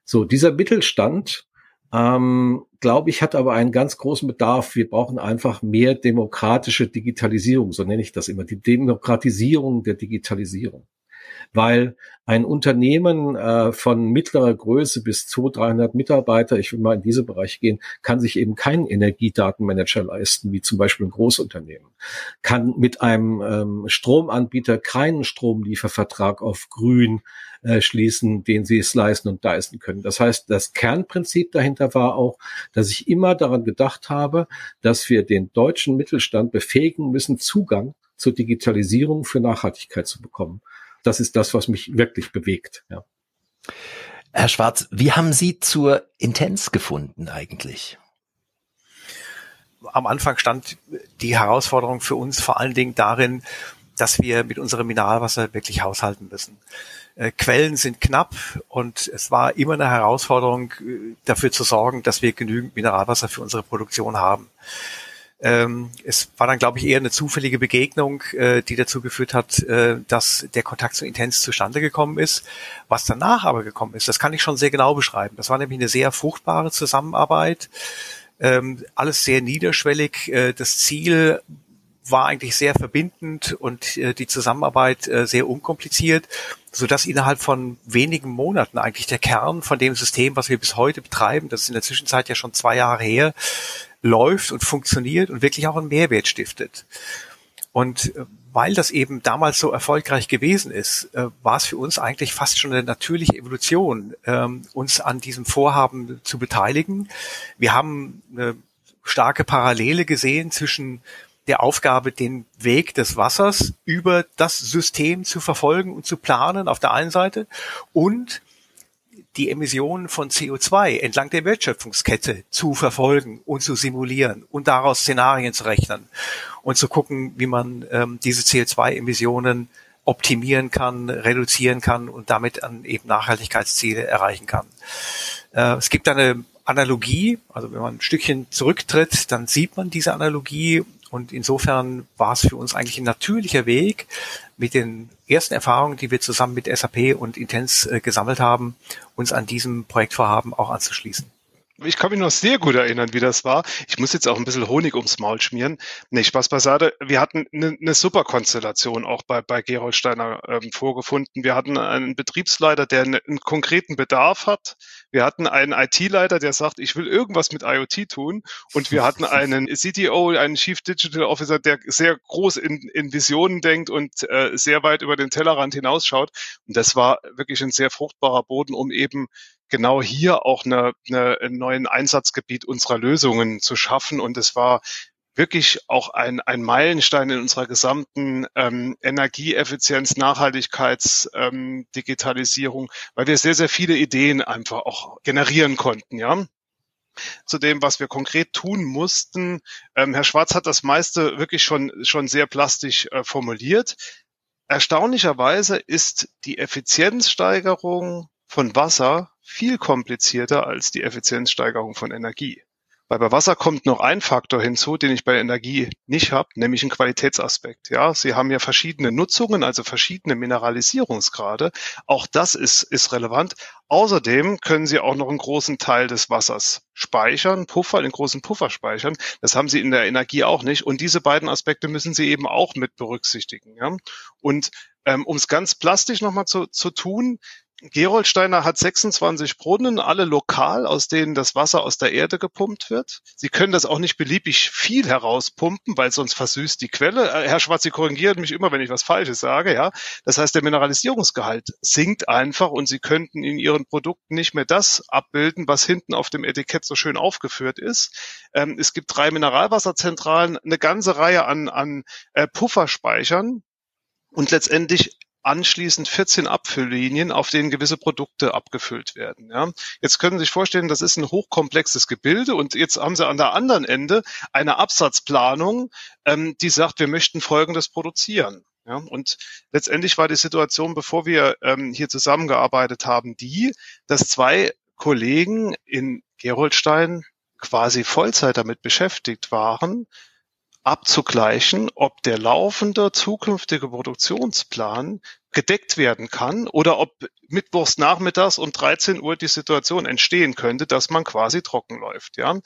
So, dieser Mittelstand, ähm, glaube ich, hat aber einen ganz großen Bedarf. Wir brauchen einfach mehr demokratische Digitalisierung, so nenne ich das immer, die Demokratisierung der Digitalisierung weil ein Unternehmen äh, von mittlerer Größe bis 200, 300 Mitarbeiter, ich will mal in diese Bereiche gehen, kann sich eben keinen Energiedatenmanager leisten, wie zum Beispiel ein Großunternehmen, kann mit einem ähm, Stromanbieter keinen Stromliefervertrag auf grün äh, schließen, den sie es leisten und leisten können. Das heißt, das Kernprinzip dahinter war auch, dass ich immer daran gedacht habe, dass wir den deutschen Mittelstand befähigen müssen, Zugang zur Digitalisierung für Nachhaltigkeit zu bekommen das ist das, was mich wirklich bewegt. Ja. Herr Schwarz, wie haben Sie zur Intens gefunden eigentlich? Am Anfang stand die Herausforderung für uns vor allen Dingen darin, dass wir mit unserem Mineralwasser wirklich haushalten müssen. Äh, Quellen sind knapp und es war immer eine Herausforderung, äh, dafür zu sorgen, dass wir genügend Mineralwasser für unsere Produktion haben. Ähm, es war dann, glaube ich, eher eine zufällige Begegnung, äh, die dazu geführt hat, äh, dass der Kontakt zu Intens zustande gekommen ist. Was danach aber gekommen ist, das kann ich schon sehr genau beschreiben. Das war nämlich eine sehr fruchtbare Zusammenarbeit, ähm, alles sehr niederschwellig. Äh, das Ziel war eigentlich sehr verbindend und äh, die Zusammenarbeit äh, sehr unkompliziert, so dass innerhalb von wenigen Monaten eigentlich der Kern von dem System, was wir bis heute betreiben, das ist in der Zwischenzeit ja schon zwei Jahre her, läuft und funktioniert und wirklich auch einen Mehrwert stiftet. Und äh, weil das eben damals so erfolgreich gewesen ist, äh, war es für uns eigentlich fast schon eine natürliche Evolution, ähm, uns an diesem Vorhaben zu beteiligen. Wir haben eine starke Parallele gesehen zwischen der Aufgabe, den Weg des Wassers über das System zu verfolgen und zu planen auf der einen Seite und die Emissionen von CO2 entlang der Wertschöpfungskette zu verfolgen und zu simulieren und daraus Szenarien zu rechnen und zu gucken, wie man ähm, diese CO2-Emissionen optimieren kann, reduzieren kann und damit an eben Nachhaltigkeitsziele erreichen kann. Äh, es gibt eine Analogie, also wenn man ein Stückchen zurücktritt, dann sieht man diese Analogie und insofern war es für uns eigentlich ein natürlicher Weg, mit den ersten Erfahrungen, die wir zusammen mit SAP und Intens äh, gesammelt haben, uns an diesem Projektvorhaben auch anzuschließen ich kann mich noch sehr gut erinnern, wie das war. Ich muss jetzt auch ein bisschen Honig ums Maul schmieren. Nee, Spaß beiseite. Wir hatten eine, eine super Konstellation auch bei, bei Gerold Steiner ähm, vorgefunden. Wir hatten einen Betriebsleiter, der einen, einen konkreten Bedarf hat. Wir hatten einen IT-Leiter, der sagt, ich will irgendwas mit IoT tun. Und wir hatten einen CTO, einen Chief Digital Officer, der sehr groß in, in Visionen denkt und äh, sehr weit über den Tellerrand hinausschaut. Und das war wirklich ein sehr fruchtbarer Boden, um eben genau hier auch eine, eine, ein neuen Einsatzgebiet unserer Lösungen zu schaffen. Und es war wirklich auch ein, ein Meilenstein in unserer gesamten ähm, Energieeffizienz, Nachhaltigkeits, ähm, Digitalisierung, weil wir sehr, sehr viele Ideen einfach auch generieren konnten, ja. Zu dem, was wir konkret tun mussten. Ähm, Herr Schwarz hat das meiste wirklich schon, schon sehr plastisch äh, formuliert. Erstaunlicherweise ist die Effizienzsteigerung von Wasser viel komplizierter als die Effizienzsteigerung von Energie. Weil bei Wasser kommt noch ein Faktor hinzu, den ich bei Energie nicht habe, nämlich ein Qualitätsaspekt. Ja, Sie haben ja verschiedene Nutzungen, also verschiedene Mineralisierungsgrade. Auch das ist, ist relevant. Außerdem können Sie auch noch einen großen Teil des Wassers speichern, Puffer, den großen Puffer speichern. Das haben Sie in der Energie auch nicht. Und diese beiden Aspekte müssen Sie eben auch mit berücksichtigen. Ja? Und ähm, um es ganz plastisch nochmal zu, zu tun, Geroldsteiner hat 26 Brunnen, alle lokal, aus denen das Wasser aus der Erde gepumpt wird. Sie können das auch nicht beliebig viel herauspumpen, weil sonst versüßt die Quelle. Äh, Herr Schwarz, Sie korrigieren mich immer, wenn ich was Falsches sage, ja. Das heißt, der Mineralisierungsgehalt sinkt einfach und Sie könnten in Ihren Produkten nicht mehr das abbilden, was hinten auf dem Etikett so schön aufgeführt ist. Ähm, es gibt drei Mineralwasserzentralen, eine ganze Reihe an, an äh, Pufferspeichern, und letztendlich anschließend 14 Abfülllinien, auf denen gewisse Produkte abgefüllt werden. Ja. Jetzt können Sie sich vorstellen, das ist ein hochkomplexes Gebilde und jetzt haben Sie an der anderen Ende eine Absatzplanung, ähm, die sagt, wir möchten Folgendes produzieren. Ja, und letztendlich war die Situation, bevor wir ähm, hier zusammengearbeitet haben, die, dass zwei Kollegen in Geroldstein quasi Vollzeit damit beschäftigt waren, abzugleichen, ob der laufende zukünftige Produktionsplan gedeckt werden kann oder ob mittwochs nachmittags um 13 Uhr die Situation entstehen könnte, dass man quasi trocken läuft. Ja,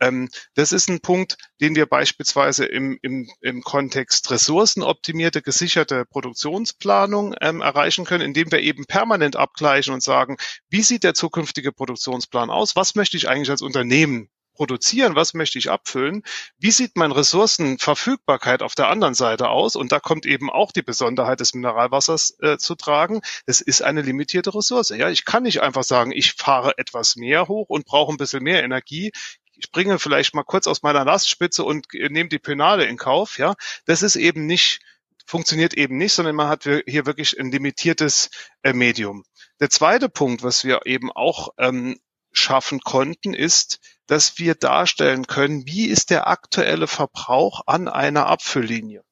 ähm, das ist ein Punkt, den wir beispielsweise im, im, im Kontext ressourcenoptimierte, gesicherte Produktionsplanung ähm, erreichen können, indem wir eben permanent abgleichen und sagen, wie sieht der zukünftige Produktionsplan aus? Was möchte ich eigentlich als Unternehmen produzieren, was möchte ich abfüllen, wie sieht meine Ressourcenverfügbarkeit auf der anderen Seite aus und da kommt eben auch die Besonderheit des Mineralwassers äh, zu tragen. Es ist eine limitierte Ressource. Ja, ich kann nicht einfach sagen, ich fahre etwas mehr hoch und brauche ein bisschen mehr Energie ich springe vielleicht mal kurz aus meiner Lastspitze und nehme die Penale in Kauf, ja. Das ist eben nicht, funktioniert eben nicht, sondern man hat hier wirklich ein limitiertes äh, Medium. Der zweite Punkt, was wir eben auch ähm, schaffen konnten, ist, dass wir darstellen können, wie ist der aktuelle Verbrauch an einer Abfülllinie.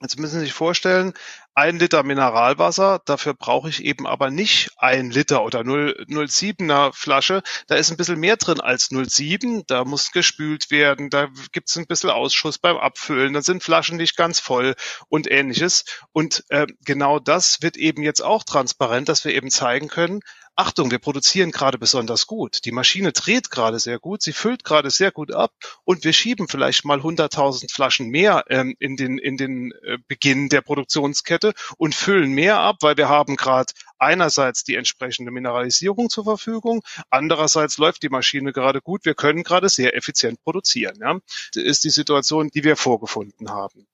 Jetzt müssen Sie sich vorstellen, ein Liter Mineralwasser, dafür brauche ich eben aber nicht ein Liter oder 0,7er Flasche. Da ist ein bisschen mehr drin als 0,7. Da muss gespült werden, da gibt es ein bisschen Ausschuss beim Abfüllen, da sind Flaschen nicht ganz voll und ähnliches. Und äh, genau das wird eben jetzt auch transparent, dass wir eben zeigen können, Achtung, wir produzieren gerade besonders gut. Die Maschine dreht gerade sehr gut, sie füllt gerade sehr gut ab und wir schieben vielleicht mal 100.000 Flaschen mehr ähm, in den, in den äh, Beginn der Produktionskette und füllen mehr ab, weil wir haben gerade einerseits die entsprechende Mineralisierung zur Verfügung, andererseits läuft die Maschine gerade gut, wir können gerade sehr effizient produzieren. Ja. Das ist die Situation, die wir vorgefunden haben.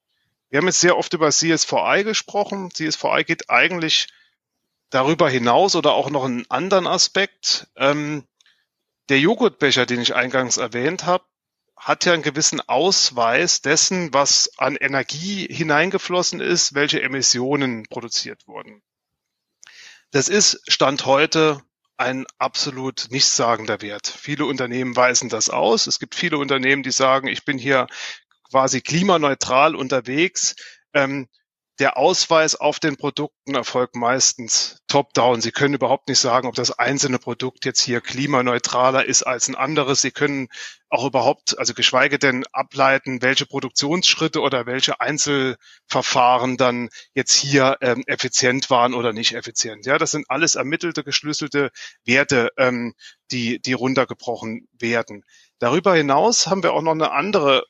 Wir haben jetzt sehr oft über CSVI gesprochen. CSVI geht eigentlich darüber hinaus oder auch noch einen anderen Aspekt. Ähm, der Joghurtbecher, den ich eingangs erwähnt habe, hat ja einen gewissen Ausweis dessen, was an Energie hineingeflossen ist, welche Emissionen produziert wurden. Das ist Stand heute ein absolut nichtssagender Wert. Viele Unternehmen weisen das aus. Es gibt viele Unternehmen, die sagen, ich bin hier quasi klimaneutral unterwegs. Ähm, der Ausweis auf den Produkten erfolgt meistens top-down. Sie können überhaupt nicht sagen, ob das einzelne Produkt jetzt hier klimaneutraler ist als ein anderes. Sie können auch überhaupt, also geschweige denn ableiten, welche Produktionsschritte oder welche Einzelverfahren dann jetzt hier ähm, effizient waren oder nicht effizient. Ja, das sind alles ermittelte, geschlüsselte Werte, ähm, die, die runtergebrochen werden. Darüber hinaus haben wir auch noch eine andere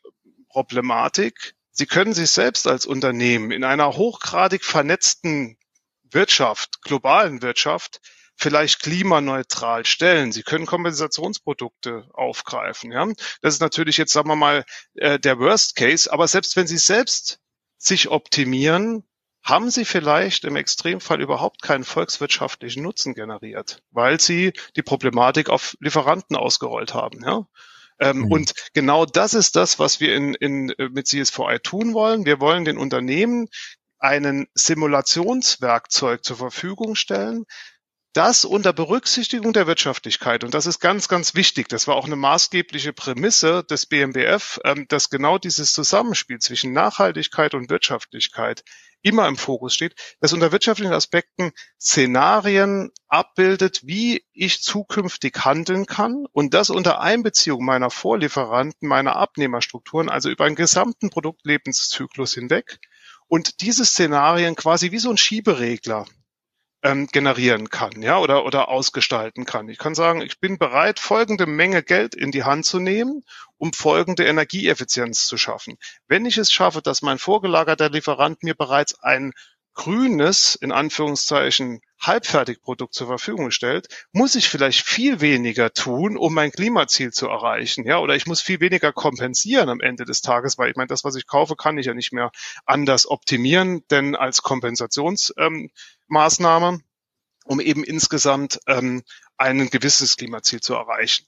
Problematik Sie können sich selbst als Unternehmen in einer hochgradig vernetzten Wirtschaft, globalen Wirtschaft, vielleicht klimaneutral stellen. Sie können Kompensationsprodukte aufgreifen. Ja? Das ist natürlich jetzt, sagen wir mal, äh, der Worst Case. Aber selbst wenn Sie selbst sich optimieren, haben Sie vielleicht im Extremfall überhaupt keinen volkswirtschaftlichen Nutzen generiert, weil Sie die Problematik auf Lieferanten ausgerollt haben. Ja? Ähm, mhm. Und genau das ist das, was wir in, in, äh, mit CSVI tun wollen. Wir wollen den Unternehmen einen Simulationswerkzeug zur Verfügung stellen, das unter Berücksichtigung der Wirtschaftlichkeit, und das ist ganz, ganz wichtig, das war auch eine maßgebliche Prämisse des BMBF, ähm, dass genau dieses Zusammenspiel zwischen Nachhaltigkeit und Wirtschaftlichkeit immer im Fokus steht, dass unter wirtschaftlichen Aspekten Szenarien abbildet, wie ich zukünftig handeln kann und das unter Einbeziehung meiner Vorlieferanten, meiner Abnehmerstrukturen, also über einen gesamten Produktlebenszyklus hinweg und diese Szenarien quasi wie so ein Schieberegler ähm, generieren kann, ja, oder, oder ausgestalten kann. Ich kann sagen, ich bin bereit, folgende Menge Geld in die Hand zu nehmen, um folgende Energieeffizienz zu schaffen. Wenn ich es schaffe, dass mein vorgelagerter Lieferant mir bereits ein grünes, in Anführungszeichen, Halbfertigprodukt zur Verfügung stellt, muss ich vielleicht viel weniger tun, um mein Klimaziel zu erreichen, ja, oder ich muss viel weniger kompensieren am Ende des Tages, weil ich meine, das, was ich kaufe, kann ich ja nicht mehr anders optimieren, denn als Kompensationsmaßnahme, ähm, um eben insgesamt ähm, ein gewisses Klimaziel zu erreichen.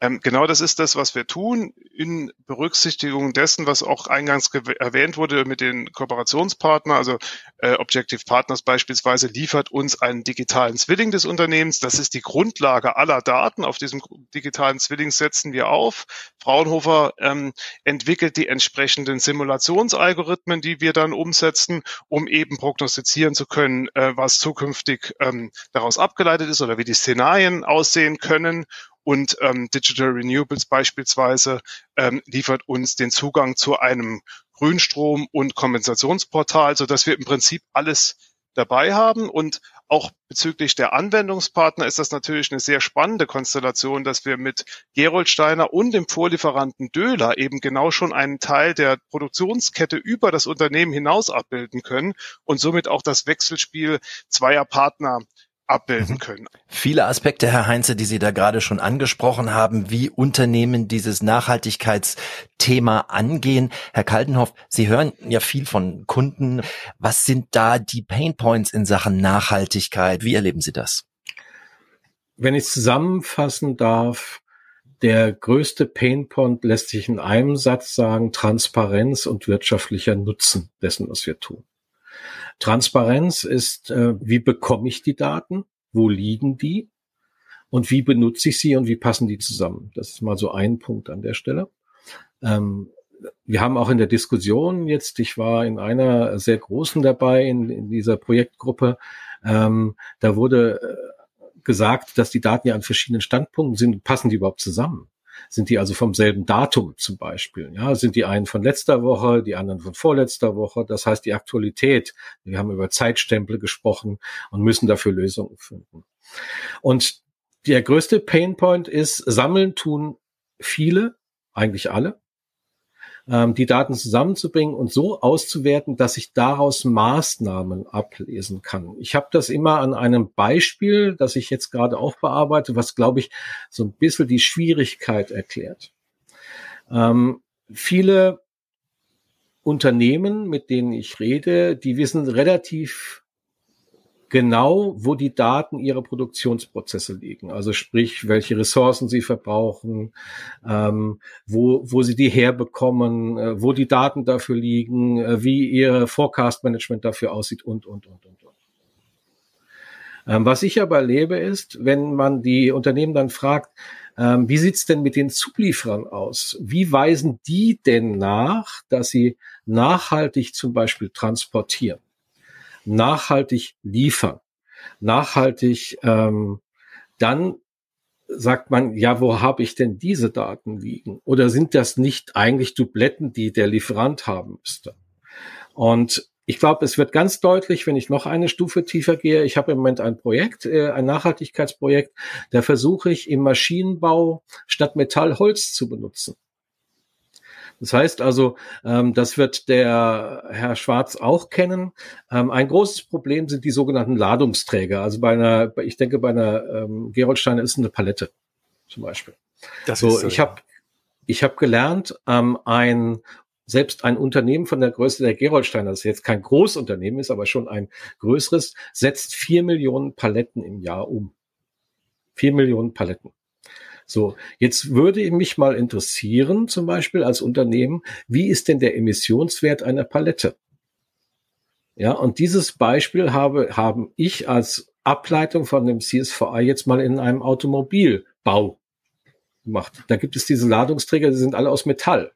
Ähm, genau das ist das, was wir tun, in Berücksichtigung dessen, was auch eingangs erwähnt wurde mit den Kooperationspartnern. Also äh, Objective Partners beispielsweise liefert uns einen digitalen Zwilling des Unternehmens. Das ist die Grundlage aller Daten. Auf diesem digitalen Zwilling setzen wir auf. Fraunhofer ähm, entwickelt die entsprechenden Simulationsalgorithmen, die wir dann umsetzen, um eben prognostizieren zu können, äh, was zukünftig ähm, daraus abgeleitet ist oder wie die Szenarien aussehen können und ähm, Digital Renewables beispielsweise ähm, liefert uns den Zugang zu einem Grünstrom- und Kompensationsportal, so dass wir im Prinzip alles dabei haben. Und auch bezüglich der Anwendungspartner ist das natürlich eine sehr spannende Konstellation, dass wir mit Gerold Steiner und dem Vorlieferanten Döhler eben genau schon einen Teil der Produktionskette über das Unternehmen hinaus abbilden können und somit auch das Wechselspiel zweier Partner abbilden mhm. können. Viele Aspekte, Herr Heinze, die Sie da gerade schon angesprochen haben, wie Unternehmen dieses Nachhaltigkeitsthema angehen. Herr Kaltenhoff, Sie hören ja viel von Kunden. Was sind da die Pain Points in Sachen Nachhaltigkeit? Wie erleben Sie das? Wenn ich zusammenfassen darf, der größte Painpoint lässt sich in einem Satz sagen, Transparenz und wirtschaftlicher Nutzen dessen, was wir tun. Transparenz ist, äh, wie bekomme ich die Daten? Wo liegen die? Und wie benutze ich sie und wie passen die zusammen? Das ist mal so ein Punkt an der Stelle. Ähm, wir haben auch in der Diskussion jetzt, ich war in einer sehr großen dabei, in, in dieser Projektgruppe, ähm, da wurde äh, gesagt, dass die Daten ja an verschiedenen Standpunkten sind, passen die überhaupt zusammen? Sind die also vom selben Datum zum Beispiel? Ja, sind die einen von letzter Woche, die anderen von vorletzter Woche? Das heißt, die Aktualität. Wir haben über Zeitstempel gesprochen und müssen dafür Lösungen finden. Und der größte Painpoint ist, sammeln tun viele, eigentlich alle ähm, die Daten zusammenzubringen und so auszuwerten, dass ich daraus Maßnahmen ablesen kann. Ich habe das immer an einem Beispiel, das ich jetzt gerade auch bearbeite, was, glaube ich, so ein bisschen die Schwierigkeit erklärt. Ähm, viele Unternehmen, mit denen ich rede, die wissen relativ genau, wo die Daten ihrer Produktionsprozesse liegen. Also sprich, welche Ressourcen sie verbrauchen, ähm, wo, wo sie die herbekommen, äh, wo die Daten dafür liegen, äh, wie ihr Forecast-Management dafür aussieht und, und, und, und, und. Ähm, was ich aber erlebe ist, wenn man die Unternehmen dann fragt, ähm, wie sieht's denn mit den Zulieferern aus? Wie weisen die denn nach, dass sie nachhaltig zum Beispiel transportieren? Nachhaltig liefern, nachhaltig, ähm, dann sagt man, ja, wo habe ich denn diese Daten liegen? Oder sind das nicht eigentlich Dubletten, die der Lieferant haben müsste? Und ich glaube, es wird ganz deutlich, wenn ich noch eine Stufe tiefer gehe. Ich habe im Moment ein Projekt, äh, ein Nachhaltigkeitsprojekt, da versuche ich im Maschinenbau statt Metall Holz zu benutzen. Das heißt also, ähm, das wird der Herr Schwarz auch kennen. Ähm, ein großes Problem sind die sogenannten Ladungsträger. Also bei einer, ich denke, bei einer ähm, Geroldsteiner ist eine Palette zum Beispiel. Das so, so ich ja. habe ich hab gelernt, ähm, ein selbst ein Unternehmen von der Größe der Geroldsteiner, das jetzt kein Großunternehmen ist, aber schon ein größeres, setzt vier Millionen Paletten im Jahr um. Vier Millionen Paletten. So, jetzt würde mich mal interessieren, zum Beispiel als Unternehmen, wie ist denn der Emissionswert einer Palette? Ja, und dieses Beispiel habe, haben ich als Ableitung von dem CSVI jetzt mal in einem Automobilbau gemacht. Da gibt es diese Ladungsträger, die sind alle aus Metall.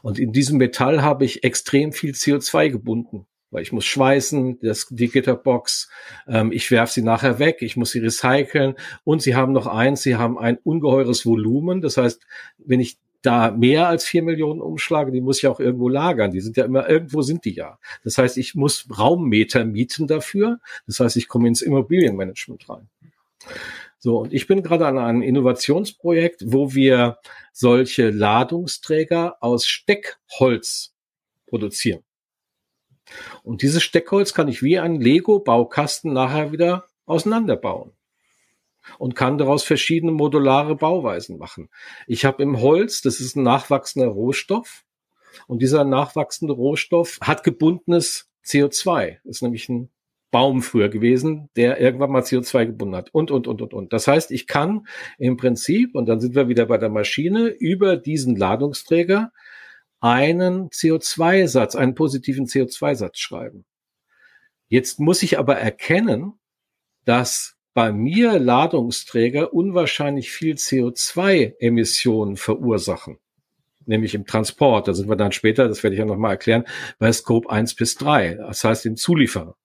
Und in diesem Metall habe ich extrem viel CO2 gebunden weil ich muss schweißen, das, die Gitterbox, ähm, ich werfe sie nachher weg, ich muss sie recyceln und sie haben noch eins, sie haben ein ungeheures Volumen. Das heißt, wenn ich da mehr als vier Millionen umschlage, die muss ich auch irgendwo lagern. Die sind ja immer, irgendwo sind die ja. Das heißt, ich muss Raummeter mieten dafür. Das heißt, ich komme ins Immobilienmanagement rein. So, und ich bin gerade an einem Innovationsprojekt, wo wir solche Ladungsträger aus Steckholz produzieren. Und dieses Steckholz kann ich wie ein Lego-Baukasten nachher wieder auseinanderbauen und kann daraus verschiedene modulare Bauweisen machen. Ich habe im Holz, das ist ein nachwachsender Rohstoff, und dieser nachwachsende Rohstoff hat gebundenes CO2. Das ist nämlich ein Baum früher gewesen, der irgendwann mal CO2 gebunden hat und, und, und, und, und. Das heißt, ich kann im Prinzip, und dann sind wir wieder bei der Maschine, über diesen Ladungsträger einen CO2-Satz, einen positiven CO2-Satz schreiben. Jetzt muss ich aber erkennen, dass bei mir Ladungsträger unwahrscheinlich viel CO2-Emissionen verursachen. Nämlich im Transport. Da sind wir dann später, das werde ich ja nochmal erklären, bei Scope 1 bis 3. Das heißt im Zulieferer.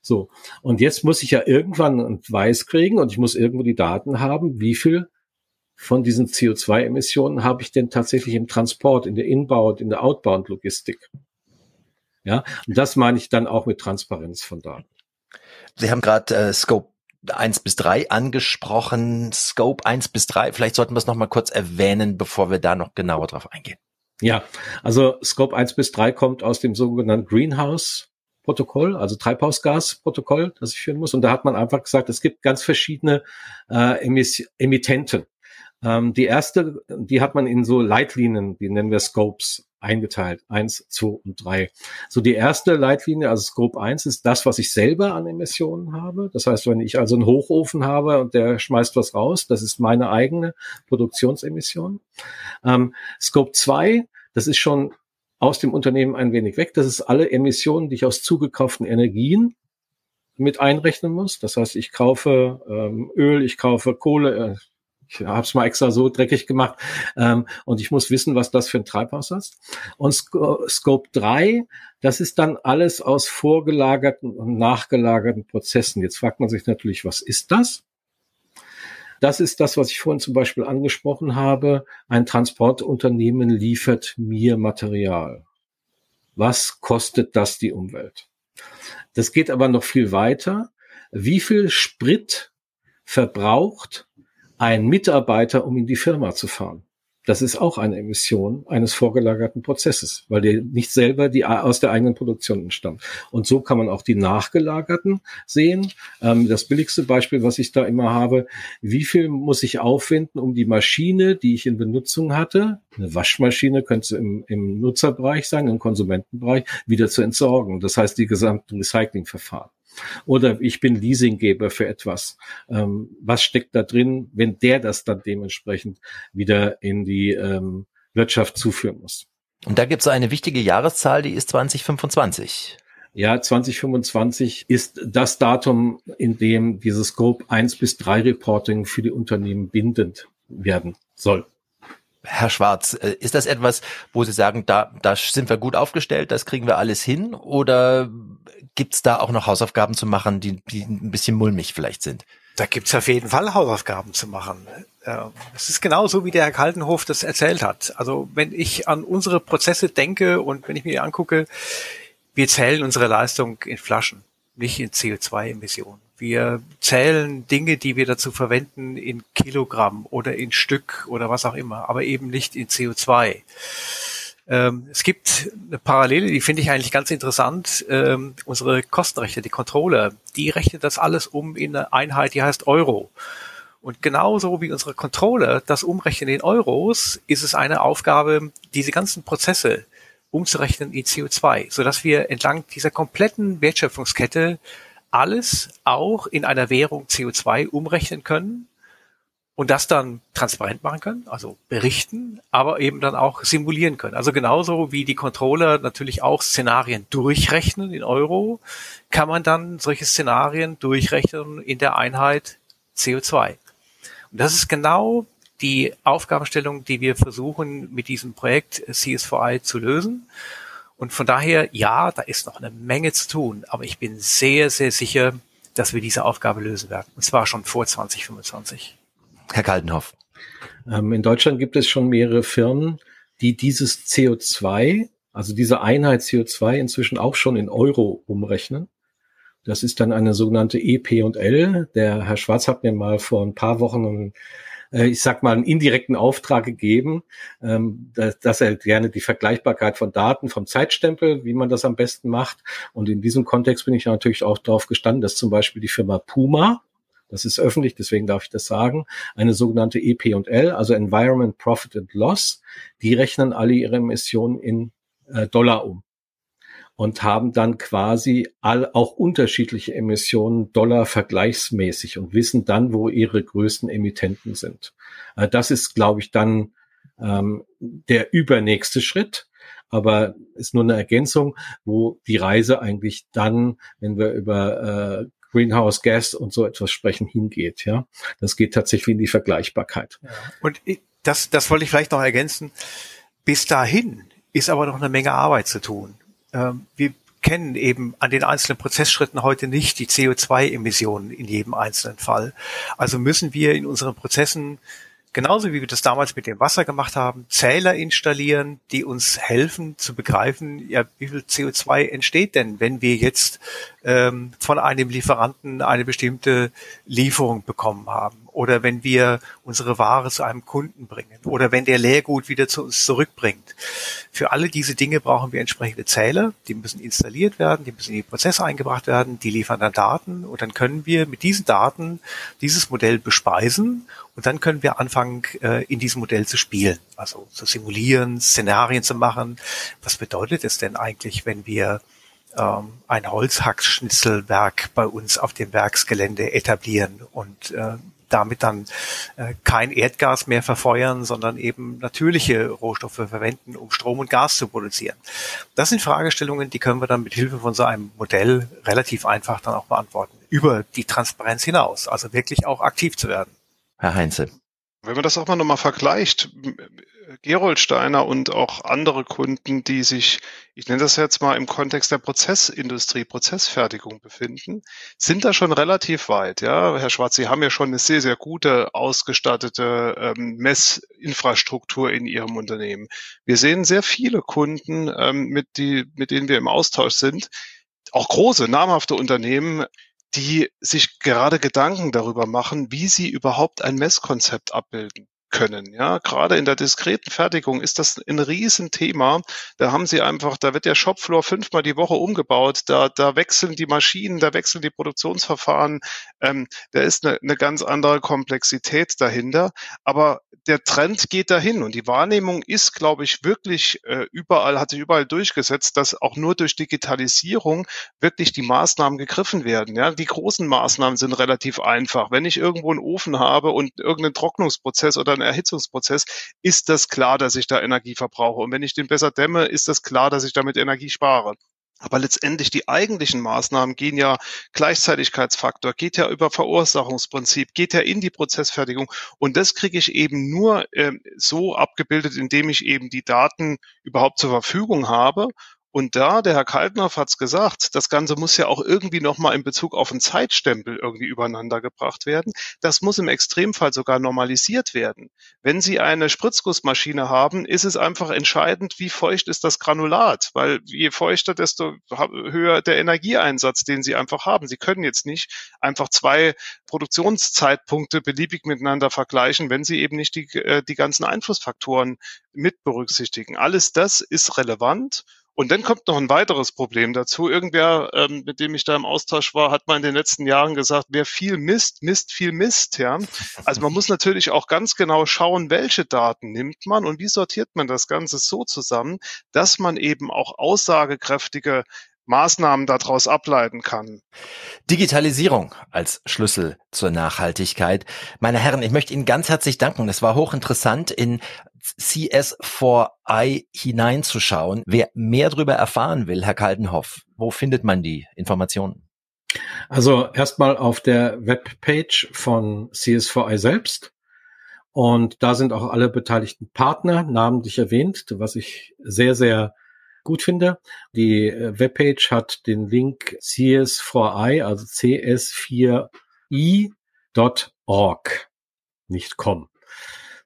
So. Und jetzt muss ich ja irgendwann einen Weiß kriegen und ich muss irgendwo die Daten haben, wie viel von diesen CO2-Emissionen habe ich denn tatsächlich im Transport, in der Inbound, in der Outbound-Logistik? Ja, und das meine ich dann auch mit Transparenz von Daten. Sie haben gerade äh, Scope 1 bis 3 angesprochen. Scope 1 bis 3, vielleicht sollten wir es nochmal kurz erwähnen, bevor wir da noch genauer drauf eingehen. Ja, also Scope 1 bis 3 kommt aus dem sogenannten Greenhouse Protokoll, also Treibhausgasprotokoll, das ich führen muss. Und da hat man einfach gesagt, es gibt ganz verschiedene äh, Emittenten. Ähm, die erste, die hat man in so Leitlinien, die nennen wir Scopes, eingeteilt. Eins, zwei und drei. So die erste Leitlinie, also Scope 1, ist das, was ich selber an Emissionen habe. Das heißt, wenn ich also einen Hochofen habe und der schmeißt was raus, das ist meine eigene Produktionsemission. Ähm, Scope 2, das ist schon aus dem Unternehmen ein wenig weg. Das ist alle Emissionen, die ich aus zugekauften Energien mit einrechnen muss. Das heißt, ich kaufe ähm, Öl, ich kaufe Kohle, äh, ich habe es mal extra so dreckig gemacht ähm, und ich muss wissen, was das für ein Treibhaus ist. Und Scope 3, das ist dann alles aus vorgelagerten und nachgelagerten Prozessen. Jetzt fragt man sich natürlich, was ist das? Das ist das, was ich vorhin zum Beispiel angesprochen habe. Ein Transportunternehmen liefert mir Material. Was kostet das die Umwelt? Das geht aber noch viel weiter. Wie viel Sprit verbraucht ein Mitarbeiter, um in die Firma zu fahren. Das ist auch eine Emission eines vorgelagerten Prozesses, weil der nicht selber die aus der eigenen Produktion entstammt. Und so kann man auch die nachgelagerten sehen. Ähm, das billigste Beispiel, was ich da immer habe, wie viel muss ich aufwenden, um die Maschine, die ich in Benutzung hatte, eine Waschmaschine könnte im, im Nutzerbereich sein, im Konsumentenbereich, wieder zu entsorgen. Das heißt, die gesamten Recyclingverfahren. Oder ich bin Leasinggeber für etwas. Ähm, was steckt da drin, wenn der das dann dementsprechend wieder in die ähm, Wirtschaft zuführen muss? Und da gibt es eine wichtige Jahreszahl, die ist 2025. Ja, 2025 ist das Datum, in dem dieses Scope 1 bis 3 Reporting für die Unternehmen bindend werden soll. Herr Schwarz, äh, ist das etwas, wo Sie sagen, da, da sind wir gut aufgestellt, das kriegen wir alles hin? Oder gibt's da auch noch Hausaufgaben zu machen, die, die ein bisschen mulmig vielleicht sind? Da gibt's auf jeden Fall Hausaufgaben zu machen. Es ist genauso, wie der Herr Kaltenhof das erzählt hat. Also wenn ich an unsere Prozesse denke und wenn ich mir angucke, wir zählen unsere Leistung in Flaschen, nicht in CO2-Emissionen. Wir zählen Dinge, die wir dazu verwenden, in Kilogramm oder in Stück oder was auch immer, aber eben nicht in CO2. Ähm, es gibt eine Parallele, die finde ich eigentlich ganz interessant. Ähm, unsere Kostenrechte, die Controller, die rechnen das alles um in eine Einheit, die heißt Euro. Und genauso wie unsere Controller das umrechnen in Euros, ist es eine Aufgabe, diese ganzen Prozesse umzurechnen in CO2, sodass wir entlang dieser kompletten Wertschöpfungskette alles auch in einer Währung CO2 umrechnen können und das dann transparent machen können, also berichten, aber eben dann auch simulieren können. Also genauso wie die Controller natürlich auch Szenarien durchrechnen in Euro, kann man dann solche Szenarien durchrechnen in der Einheit CO2. Und das ist genau die Aufgabenstellung, die wir versuchen mit diesem Projekt CSVI zu lösen. Und von daher, ja, da ist noch eine Menge zu tun, aber ich bin sehr, sehr sicher, dass wir diese Aufgabe lösen werden. Und zwar schon vor 2025. Herr Kaltenhoff. Ähm, in Deutschland gibt es schon mehrere Firmen, die dieses CO2, also diese Einheit CO2 inzwischen auch schon in Euro umrechnen. Das ist dann eine sogenannte EP und L. Der Herr Schwarz hat mir mal vor ein paar Wochen einen, ich sag mal, einen indirekten Auftrag gegeben, ähm, dass, er gerne die Vergleichbarkeit von Daten vom Zeitstempel, wie man das am besten macht. Und in diesem Kontext bin ich natürlich auch darauf gestanden, dass zum Beispiel die Firma Puma, das ist öffentlich, deswegen darf ich das sagen, eine sogenannte EP&L, also Environment Profit and Loss, die rechnen alle ihre Emissionen in äh, Dollar um und haben dann quasi all, auch unterschiedliche Emissionen Dollar vergleichsmäßig und wissen dann, wo ihre größten Emittenten sind. Äh, das ist, glaube ich, dann ähm, der übernächste Schritt aber ist nur eine Ergänzung, wo die Reise eigentlich dann, wenn wir über äh, Greenhouse Gas und so etwas sprechen, hingeht. Ja, das geht tatsächlich in die Vergleichbarkeit. Ja. Und das, das wollte ich vielleicht noch ergänzen. Bis dahin ist aber noch eine Menge Arbeit zu tun. Ähm, wir kennen eben an den einzelnen Prozessschritten heute nicht die CO2-Emissionen in jedem einzelnen Fall. Also müssen wir in unseren Prozessen genauso wie wir das damals mit dem Wasser gemacht haben, Zähler installieren, die uns helfen zu begreifen, ja, wie viel CO2 entsteht denn, wenn wir jetzt ähm, von einem Lieferanten eine bestimmte Lieferung bekommen haben oder wenn wir unsere Ware zu einem Kunden bringen. Oder wenn der Leergut wieder zu uns zurückbringt. Für alle diese Dinge brauchen wir entsprechende Zähler, die müssen installiert werden, die müssen in die Prozesse eingebracht werden, die liefern dann Daten. Und dann können wir mit diesen Daten dieses Modell bespeisen. Und dann können wir anfangen, äh, in diesem Modell zu spielen, also zu simulieren, Szenarien zu machen. Was bedeutet es denn eigentlich, wenn wir ähm, ein Holzhackschnitzelwerk bei uns auf dem Werksgelände etablieren und äh, damit dann äh, kein Erdgas mehr verfeuern, sondern eben natürliche Rohstoffe verwenden, um Strom und Gas zu produzieren. Das sind Fragestellungen, die können wir dann mit Hilfe von so einem Modell relativ einfach dann auch beantworten. Über die Transparenz hinaus, also wirklich auch aktiv zu werden. Herr Heinze. Wenn man das auch mal nochmal vergleicht, Geroldsteiner und auch andere Kunden, die sich, ich nenne das jetzt mal im Kontext der Prozessindustrie, Prozessfertigung befinden, sind da schon relativ weit. Ja, Herr Schwarz, Sie haben ja schon eine sehr, sehr gute ausgestattete ähm, Messinfrastruktur in Ihrem Unternehmen. Wir sehen sehr viele Kunden, ähm, mit, die, mit denen wir im Austausch sind, auch große, namhafte Unternehmen, die sich gerade Gedanken darüber machen, wie sie überhaupt ein Messkonzept abbilden können. Ja, gerade in der diskreten Fertigung ist das ein Riesenthema. Da haben sie einfach, da wird der Shopfloor fünfmal die Woche umgebaut, da, da wechseln die Maschinen, da wechseln die Produktionsverfahren. Ähm, da ist eine, eine ganz andere Komplexität dahinter. Aber der Trend geht dahin und die Wahrnehmung ist, glaube ich, wirklich äh, überall, hat sich überall durchgesetzt, dass auch nur durch Digitalisierung wirklich die Maßnahmen gegriffen werden. Ja, die großen Maßnahmen sind relativ einfach. Wenn ich irgendwo einen Ofen habe und irgendeinen Trocknungsprozess oder einen Erhitzungsprozess, ist das klar, dass ich da Energie verbrauche. Und wenn ich den besser dämme, ist das klar, dass ich damit Energie spare. Aber letztendlich die eigentlichen Maßnahmen gehen ja Gleichzeitigkeitsfaktor, geht ja über Verursachungsprinzip, geht ja in die Prozessfertigung. Und das kriege ich eben nur äh, so abgebildet, indem ich eben die Daten überhaupt zur Verfügung habe und da, der Herr Kaltner hat es gesagt, das Ganze muss ja auch irgendwie nochmal in Bezug auf einen Zeitstempel irgendwie übereinander gebracht werden. Das muss im Extremfall sogar normalisiert werden. Wenn Sie eine Spritzgussmaschine haben, ist es einfach entscheidend, wie feucht ist das Granulat, weil je feuchter, desto höher der Energieeinsatz, den Sie einfach haben. Sie können jetzt nicht einfach zwei Produktionszeitpunkte beliebig miteinander vergleichen, wenn Sie eben nicht die, äh, die ganzen Einflussfaktoren mit berücksichtigen. Alles das ist relevant und dann kommt noch ein weiteres Problem dazu. Irgendwer, ähm, mit dem ich da im Austausch war, hat mal in den letzten Jahren gesagt, wer viel misst, misst viel Mist. Ja? Also man muss natürlich auch ganz genau schauen, welche Daten nimmt man und wie sortiert man das Ganze so zusammen, dass man eben auch aussagekräftige Maßnahmen daraus ableiten kann. Digitalisierung als Schlüssel zur Nachhaltigkeit. Meine Herren, ich möchte Ihnen ganz herzlich danken. Es war hochinteressant, in CS4i hineinzuschauen. Wer mehr darüber erfahren will, Herr Kaltenhoff, wo findet man die Informationen? Also erstmal auf der Webpage von CS4i selbst. Und da sind auch alle beteiligten Partner namentlich erwähnt, was ich sehr, sehr gut finde. Die äh, Webpage hat den Link cs4i, also cs4i.org, nicht com.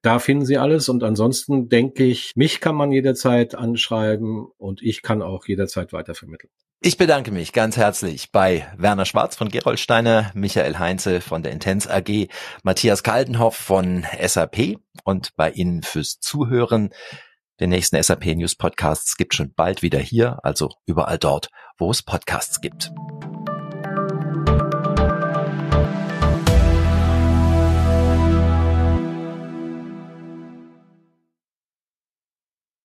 Da finden Sie alles und ansonsten denke ich, mich kann man jederzeit anschreiben und ich kann auch jederzeit weitervermitteln. Ich bedanke mich ganz herzlich bei Werner Schwarz von Gerolsteiner, Michael Heinze von der Intense AG, Matthias Kaltenhoff von SAP und bei Ihnen fürs Zuhören. Den nächsten SAP News Podcasts gibt schon bald wieder hier, also überall dort, wo es Podcasts gibt.